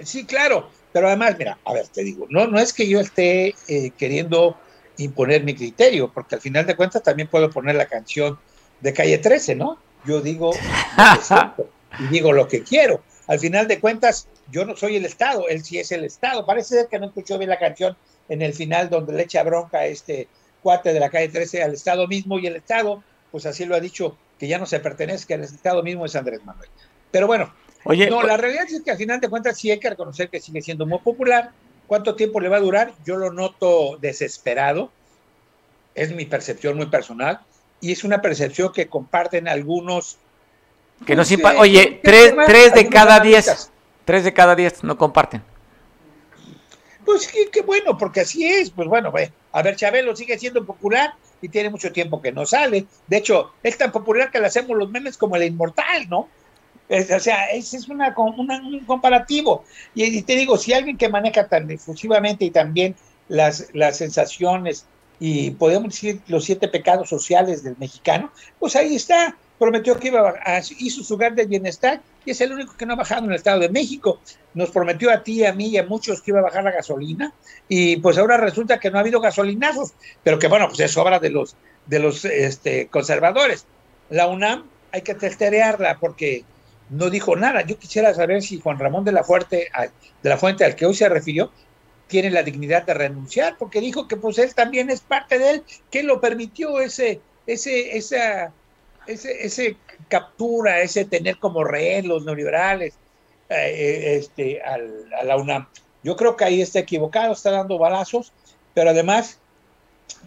Sí, claro. Pero además, mira, a ver, te digo, no, no es que yo esté eh, queriendo imponer mi criterio, porque al final de cuentas también puedo poner la canción de Calle 13, ¿no? Yo digo y digo lo que quiero. Al final de cuentas, yo no soy el Estado, él sí es el Estado. Parece ser que no escuchó bien la canción en el final donde le echa bronca a este cuate de la calle 13 al Estado mismo y el Estado, pues así lo ha dicho, que ya no se pertenece, que el Estado mismo es Andrés Manuel. Pero bueno, Oye, no, la realidad es que al final de cuentas sí hay que reconocer que sigue siendo muy popular. ¿Cuánto tiempo le va a durar? Yo lo noto desesperado. Es mi percepción muy personal. Y es una percepción que comparten algunos. Que no pues, Oye, tres, tres de cada diez. Tres de cada diez no comparten. Pues qué, bueno, porque así es. Pues bueno, a ver, Chabelo sigue siendo popular y tiene mucho tiempo que no sale. De hecho, es tan popular que le hacemos los memes como el inmortal, ¿no? O sea, ese es una, un comparativo. Y, te digo, si alguien que maneja tan difusivamente y también las, sensaciones y podemos decir los siete pecados sociales del mexicano, pues ahí está. Prometió que iba a, hizo su hogar de bienestar y es el único que no ha bajado en el Estado de México. Nos prometió a ti, a mí y a muchos que iba a bajar la gasolina y pues ahora resulta que no ha habido gasolinazos, pero que bueno, pues es obra de los, de los este, conservadores. La UNAM hay que testerearla porque no dijo nada. Yo quisiera saber si Juan Ramón de la, Fuerte, de la Fuente, al que hoy se refirió, tiene la dignidad de renunciar, porque dijo que pues él también es parte de él, que lo permitió ese, ese, esa, ese, ese captura, ese tener como rehén los neoliberales eh, eh, este, al, a la UNAM. Yo creo que ahí está equivocado, está dando balazos, pero además,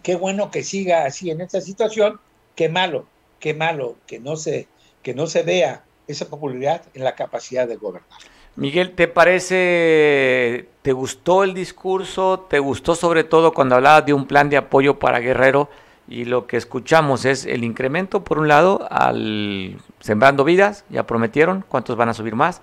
qué bueno que siga así en esta situación, qué malo, qué malo que no se, que no se vea esa popularidad en la capacidad de gobernar. Miguel, ¿te parece, te gustó el discurso? ¿Te gustó sobre todo cuando hablabas de un plan de apoyo para Guerrero y lo que escuchamos es el incremento, por un lado, al Sembrando Vidas, ya prometieron, ¿cuántos van a subir más?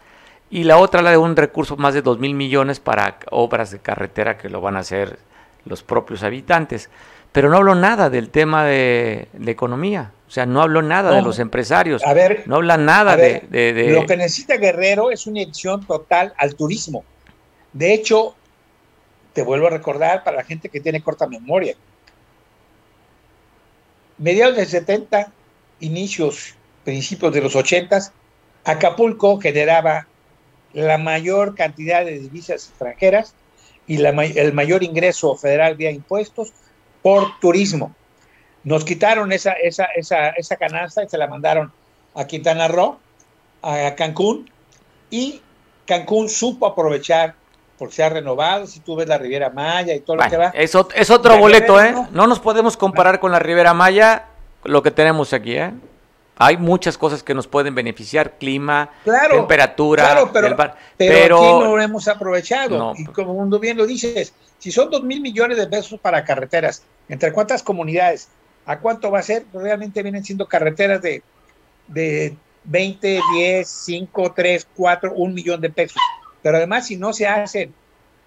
Y la otra, la de un recurso más de 2 mil millones para obras de carretera que lo van a hacer los propios habitantes. Pero no habló nada del tema de, la economía, o sea, no habló nada de los empresarios, a ver, no habla nada de, de... Lo que necesita Guerrero es una edición total al turismo. De hecho, te vuelvo a recordar para la gente que tiene corta memoria, mediados del 70, inicios, principios de los 80, Acapulco generaba la mayor cantidad de divisas extranjeras y la, el mayor ingreso federal vía impuestos por turismo. Nos quitaron esa, esa, esa, esa canasta y se la mandaron a Quintana Roo, a Cancún, y Cancún supo aprovechar porque se ha renovado, si tú ves la Riviera Maya y todo lo que va. Es, es otro boleto, ¿eh? No nos podemos comparar con la Riviera Maya, lo que tenemos aquí, ¿eh? Hay muchas cosas que nos pueden beneficiar, clima, temperatura, claro, pero, pero, aquí no lo hemos aprovechado. y como bien lo dices, si son dos mil millones de pesos para carreteras, ¿entre cuántas comunidades? ¿A cuánto va a ser? Realmente vienen siendo carreteras de, de 20, 10, 5, 3, 4, un millón de pesos. Pero además, si no se hace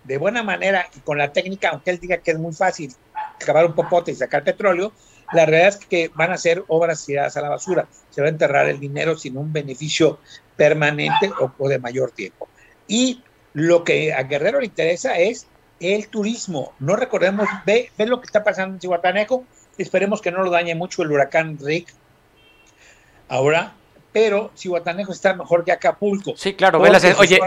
de buena manera y con la técnica, aunque él diga que es muy fácil acabar un popote y sacar petróleo, la realidad es que van a ser obras tiradas a la basura. Se va a enterrar el dinero sin un beneficio permanente o, de mayor tiempo. Y lo que a Guerrero le interesa es el turismo. No recordemos, ve, ve lo que está pasando en Cihuatanejo. Esperemos que no lo dañe mucho el huracán Rick. Ahora, pero Cihuatanejo está mejor que Acapulco. Sí, claro, ve las, oye,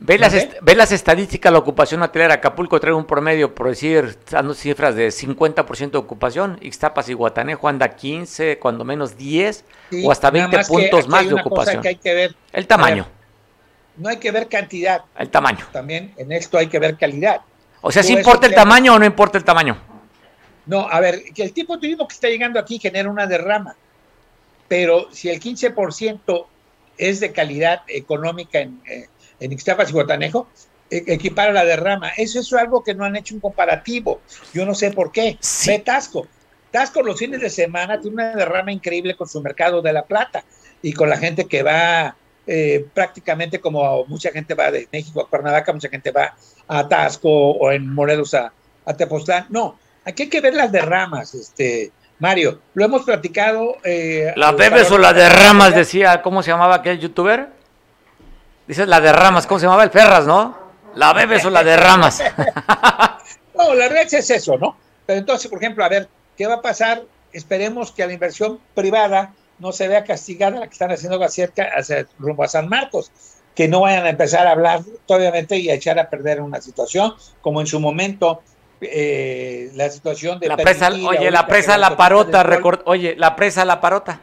ve las, estadísticas, la ocupación hotelera. Acapulco trae un promedio, por decir, dando cifras de 50% de ocupación. Ixtapas y Guatanejo anda 15, cuando menos 10 o hasta 20 puntos más de ocupación. Que hay que ver. El tamaño. no hay que ver cantidad. El tamaño. También en esto hay que ver calidad. O sea, ¿sí importa el tamaño o no importa el tamaño? No, a ver, que el tipo de turismo que está llegando aquí genera una derrama pero si el 15% es de calidad económica en, eh, en Ixtapas y Guatanejo, e, equipara la derrama. Eso es algo que no han hecho un comparativo. Yo no sé por qué. Ve Tasco. Tasco los fines de semana tiene una derrama increíble con su mercado de la plata y con la gente que va eh, prácticamente como mucha gente va de México a Cuernavaca, mucha gente va a Tasco o en Morelos a, a Tepoztlán. No, aquí hay que ver las derramas, este, Mario, lo hemos platicado. Eh, ¿La bebes o la derramas? Decía, ¿cómo se llamaba aquel youtuber? Dices la derramas, ¿cómo se llamaba? El Ferras, ¿no? ¿La bebes o la derramas? no, la red es eso, ¿no? Pero entonces, por ejemplo, a ver, ¿qué va a pasar? Esperemos que a la inversión privada no se vea castigada la que están haciendo hacia, hacia, rumbo a San Marcos, que no vayan a empezar a hablar, obviamente, y a echar a perder una situación, como en su momento eh, la situación de la presa, oye, la presa La Parota, oye, la presa La Parota.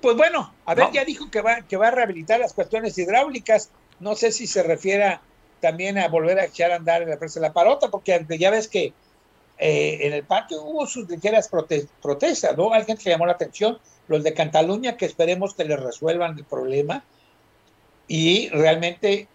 Pues bueno, a ver, ya dijo que va, que va a rehabilitar las cuestiones hidráulicas. No sé si se refiere también a volver a echar a andar en la presa La Parota, porque ya ves que eh, en el parque hubo sus ligeras protestas, ¿no? Alguien que llamó la atención, los de Cataluña, que esperemos que les resuelvan el problema. Y realmente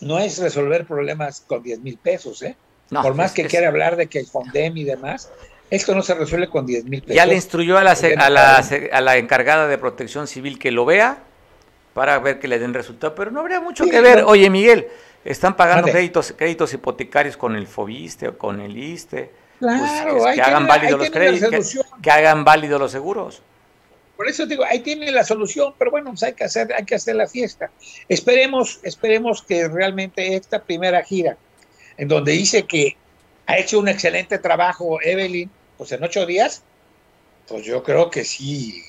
no es resolver problemas con 10 mil pesos, ¿eh? Por más que quiera hablar de que el Fondem y demás, esto no se resuelve con 10 mil pesos. Ya le instruyó a la, a, la, a la encargada de protección civil que lo vea para ver que le den resultado, pero no habría mucho que ver. Oye, Miguel, están pagando créditos, créditos hipotecarios con el Fobiste o con el ISTE. Pues, claro, que, hagan válidos los créditos, que, hagan válidos los seguros. Por eso digo, ahí tiene la solución, pero bueno, pues hay que hacer, hay que hacer la fiesta. Esperemos, esperemos que realmente esta primera gira en donde dice que ha hecho un excelente trabajo Evelyn, pues en ocho días, pues yo creo que sí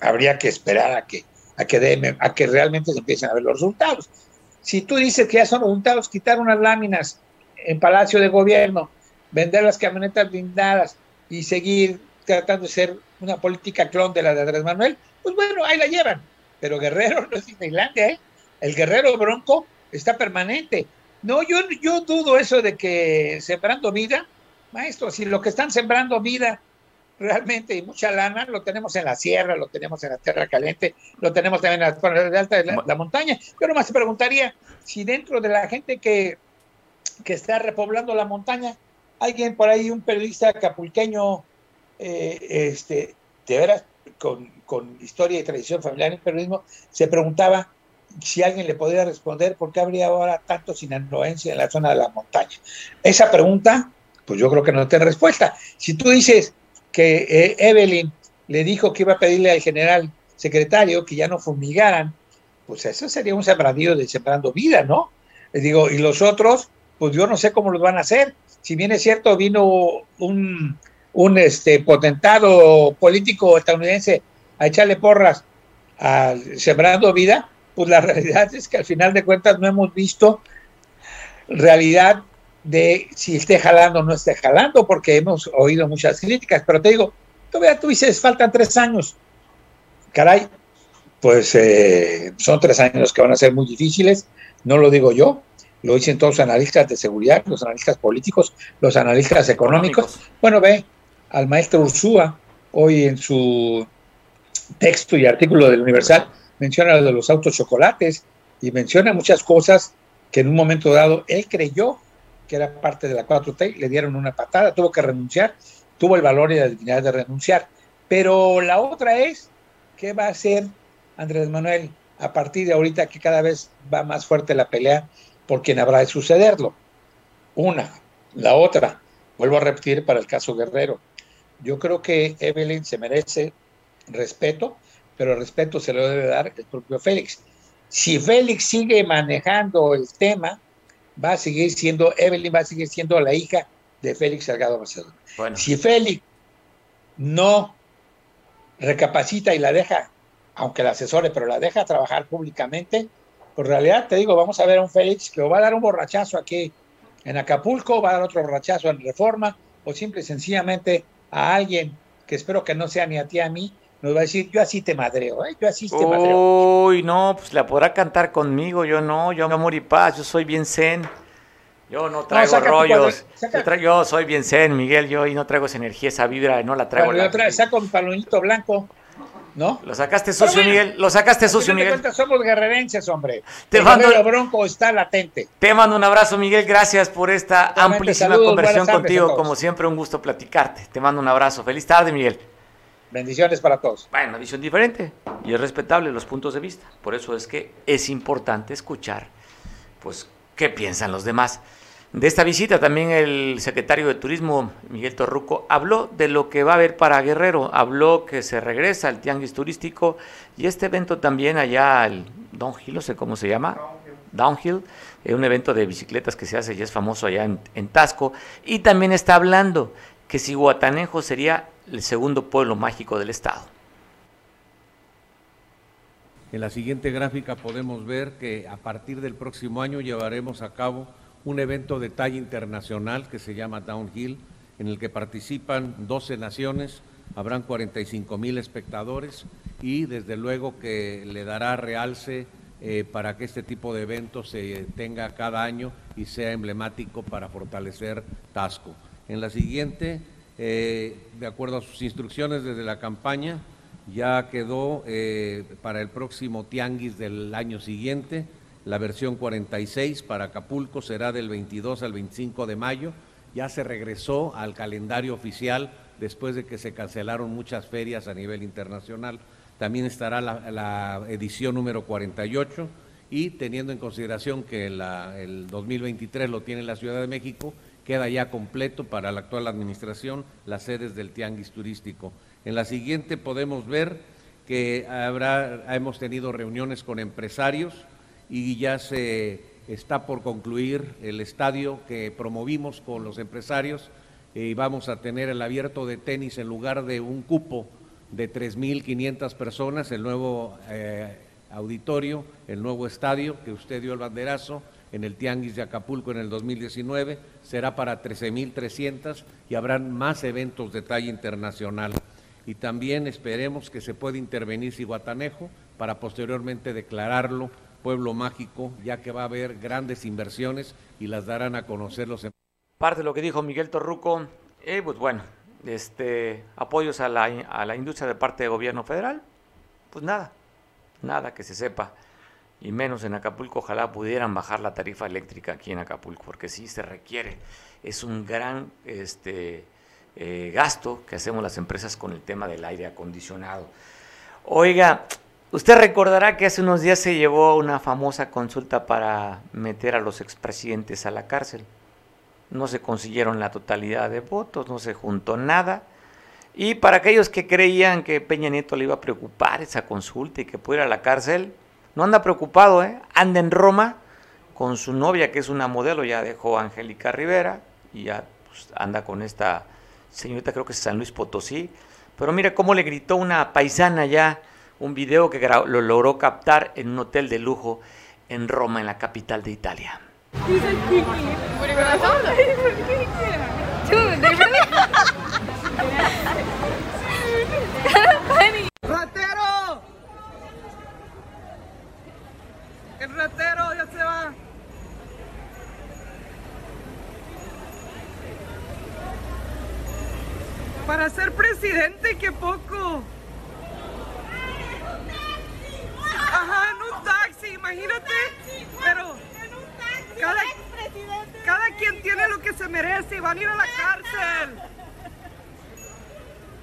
habría que esperar a que, a que, a que realmente se empiecen a ver los resultados. Si tú dices que ya son resultados, quitar unas láminas en Palacio de Gobierno, vender las camionetas blindadas y seguir tratando de ser una política clon de la de Andrés Manuel, pues bueno, ahí la llevan. Pero Guerrero no es Disneylandia, ¿eh? El Guerrero Bronco está permanente. No, yo, yo dudo eso de que sembrando vida, maestro, si lo que están sembrando vida realmente y mucha lana, lo tenemos en la sierra, lo tenemos en la tierra caliente, lo tenemos también en la de alta de la, montaña. Yo nomás te preguntaría si dentro de la gente que, que está repoblando la montaña, alguien por ahí, un periodista acapulqueño, eh, este, de veras, con, con, historia y tradición familiar en periodismo, se preguntaba si alguien le podía responder por qué habría ahora tanto sinaloense en la zona de la montaña. Esa pregunta, pues yo creo que no tiene respuesta. Si tú dices que eh, Evelyn le dijo que iba a pedirle al general secretario que ya no fumigaran, pues eso sería un sembradío de sembrando vida, ¿no? Le digo, y los otros, pues yo no sé cómo los van a hacer. Si bien es cierto, vino un, un este, potentado político estadounidense a echarle porras al sembrando vida, pues la realidad es que al final de cuentas no hemos visto realidad de si esté jalando o no esté jalando, porque hemos oído muchas críticas, pero te digo, todavía tú dices, faltan tres años. Caray, pues eh, son tres años que van a ser muy difíciles, no lo digo yo, lo dicen todos los analistas de seguridad, los analistas políticos, los analistas económicos. Bueno, ve al maestro Ursúa hoy en su texto y artículo del Universal, menciona lo de los autos chocolates y menciona muchas cosas que en un momento dado él creyó que era parte de la 4T, le dieron una patada, tuvo que renunciar, tuvo el valor y la dignidad de renunciar. Pero la otra es, ¿qué va a hacer Andrés Manuel a partir de ahorita que cada vez va más fuerte la pelea por quien habrá de sucederlo? Una. La otra, vuelvo a repetir para el caso Guerrero. Yo creo que Evelyn se merece respeto, pero respeto se lo debe dar el propio Félix. Si Félix sigue manejando el tema, va a seguir siendo, Evelyn va a seguir siendo la hija de Félix Salgado Macedonio. Si Félix no recapacita y la deja, aunque la asesore, pero la deja trabajar públicamente, por realidad te digo, vamos a ver a un Félix que va a dar un borrachazo aquí en Acapulco, va a dar otro borrachazo en Reforma, o simple y sencillamente a alguien que espero que no sea ni a ti a mí, nos va a decir, yo así te madreo, ¿eh? yo así te madreo. Uy, no, pues la podrá cantar conmigo, yo no, yo amor y paz, yo soy bien zen. Yo no traigo rollos. Yo, soy bien zen, Miguel, yo y no traigo esa energía, esa vibra, no la traigo. la... Yo saco mi palonito blanco, ¿no? Lo sacaste sucio, Miguel, lo sacaste sucio, Miguel. somos guerrerenses, hombre. Te mando el bronco está latente. Te mando un abrazo, Miguel, gracias por esta amplísima conversación contigo, como siempre un gusto platicarte. Te mando un abrazo. Feliz tarde, Miguel. Bendiciones para todos. Bueno, una visión diferente y es respetable los puntos de vista. Por eso es que es importante escuchar, pues, qué piensan los demás. De esta visita también el secretario de Turismo, Miguel Torruco, habló de lo que va a haber para Guerrero, habló que se regresa al tianguis turístico y este evento también allá, el Downhill, no sé cómo se llama, Downhill, es un evento de bicicletas que se hace y es famoso allá en, en Tasco, y también está hablando que si Guatanejo sería el segundo pueblo mágico del estado. En la siguiente gráfica podemos ver que a partir del próximo año llevaremos a cabo un evento de talla internacional que se llama Downhill, en el que participan 12 naciones, habrán 45 mil espectadores y desde luego que le dará realce eh, para que este tipo de eventos se tenga cada año y sea emblemático para fortalecer Tasco. En la siguiente eh, de acuerdo a sus instrucciones desde la campaña, ya quedó eh, para el próximo tianguis del año siguiente. La versión 46 para Acapulco será del 22 al 25 de mayo. Ya se regresó al calendario oficial después de que se cancelaron muchas ferias a nivel internacional. También estará la, edición número 48 y teniendo en consideración que el 2023 lo tiene la Ciudad de México, queda ya completo para la actual administración las sedes del tianguis turístico. En la siguiente podemos ver que habrá, hemos tenido reuniones con empresarios y ya se está por concluir el estadio que promovimos con los empresarios y vamos a tener el abierto de tenis en lugar de un cupo de 3.500 personas, el nuevo eh, auditorio, el nuevo estadio que usted dio el banderazo en el Tianguis de Acapulco en el 2019, será para 13.300 y habrán más eventos de talla internacional. Y también esperemos que se pueda intervenir Ciguatanejo para posteriormente declararlo pueblo mágico, ya que va a haber grandes inversiones y las darán a conocer los em-, Parte de lo que dijo Miguel Torruco, eh, pues bueno, este, apoyos a la, a la industria de parte del gobierno federal, pues nada, nada que se sepa. Y menos en Acapulco, ojalá pudieran bajar la tarifa eléctrica aquí en Acapulco, porque sí se requiere. Es un gran este, eh, gasto que hacemos las empresas con el tema del aire acondicionado. Oiga, usted recordará que hace unos días se llevó una famosa consulta para meter a los expresidentes a la cárcel. No se consiguieron la totalidad de votos, no se juntó nada. Y para aquellos que creían que Peña Nieto le iba a preocupar esa consulta y que pudiera a la cárcel, no anda preocupado, ¿eh? anda en Roma con su novia, que es una modelo, ya dejó a Angélica Rivera y ya pues, anda con esta señorita, creo que es San Luis Potosí. Pero mire cómo le gritó una paisana ya, un video que lo logró captar en un hotel de lujo en Roma, en la capital de Italia. El ratero ya se va. Para ser presidente, qué poco. Ajá, en un taxi, imagínate. Pero cada, cada quien tiene lo que se merece y van a ir a la cárcel.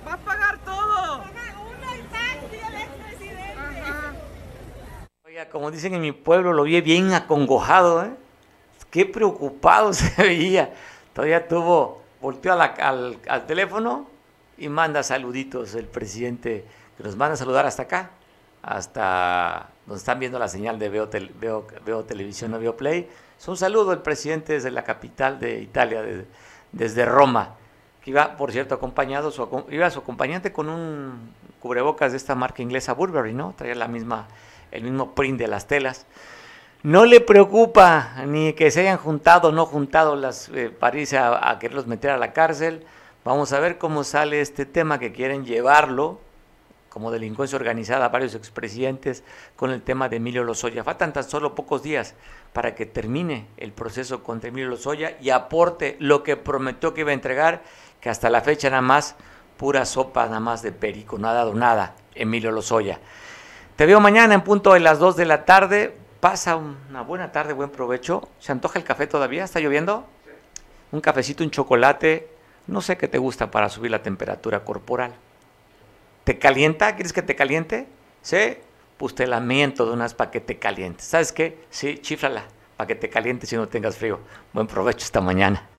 Va a pagar todo. Como dicen en mi pueblo, lo vi bien acongojado, ¿eh? Qué preocupado se veía. Todavía tuvo, volteó al, teléfono y manda saluditos el presidente, que nos manda a saludar hasta acá, hasta donde están viendo la señal de Veo, veo, Televisión o Veo Play. Es un saludo el presidente desde la capital de Italia, desde Roma, que iba, por cierto, acompañado, iba su acompañante con un cubrebocas de esta marca inglesa Burberry, ¿no? Traía la misma el mismo print de las telas. No le preocupa ni que se hayan juntado o no juntado las eh, París a, quererlos meter a la cárcel. Vamos a ver cómo sale este tema que quieren llevarlo como delincuencia organizada a varios expresidentes con el tema de Emilio Lozoya. Faltan tan solo pocos días para que termine el proceso contra Emilio Lozoya y aporte lo que prometió que iba a entregar, que hasta la fecha nada más pura sopa, nada más de perico, no ha dado nada Emilio Lozoya. Te veo mañana en punto de las 2 de la tarde. Pasa una buena tarde, buen provecho. ¿Se antoja el café todavía? ¿Está lloviendo? Un cafecito, un chocolate. No sé qué te gusta para subir la temperatura corporal. ¿Te calienta? ¿Quieres que te caliente? ¿Sí? Pues te lamento de unas para que te caliente. ¿Sabes qué? Sí, chifrala para que te calientes y no tengas frío. Buen provecho esta mañana.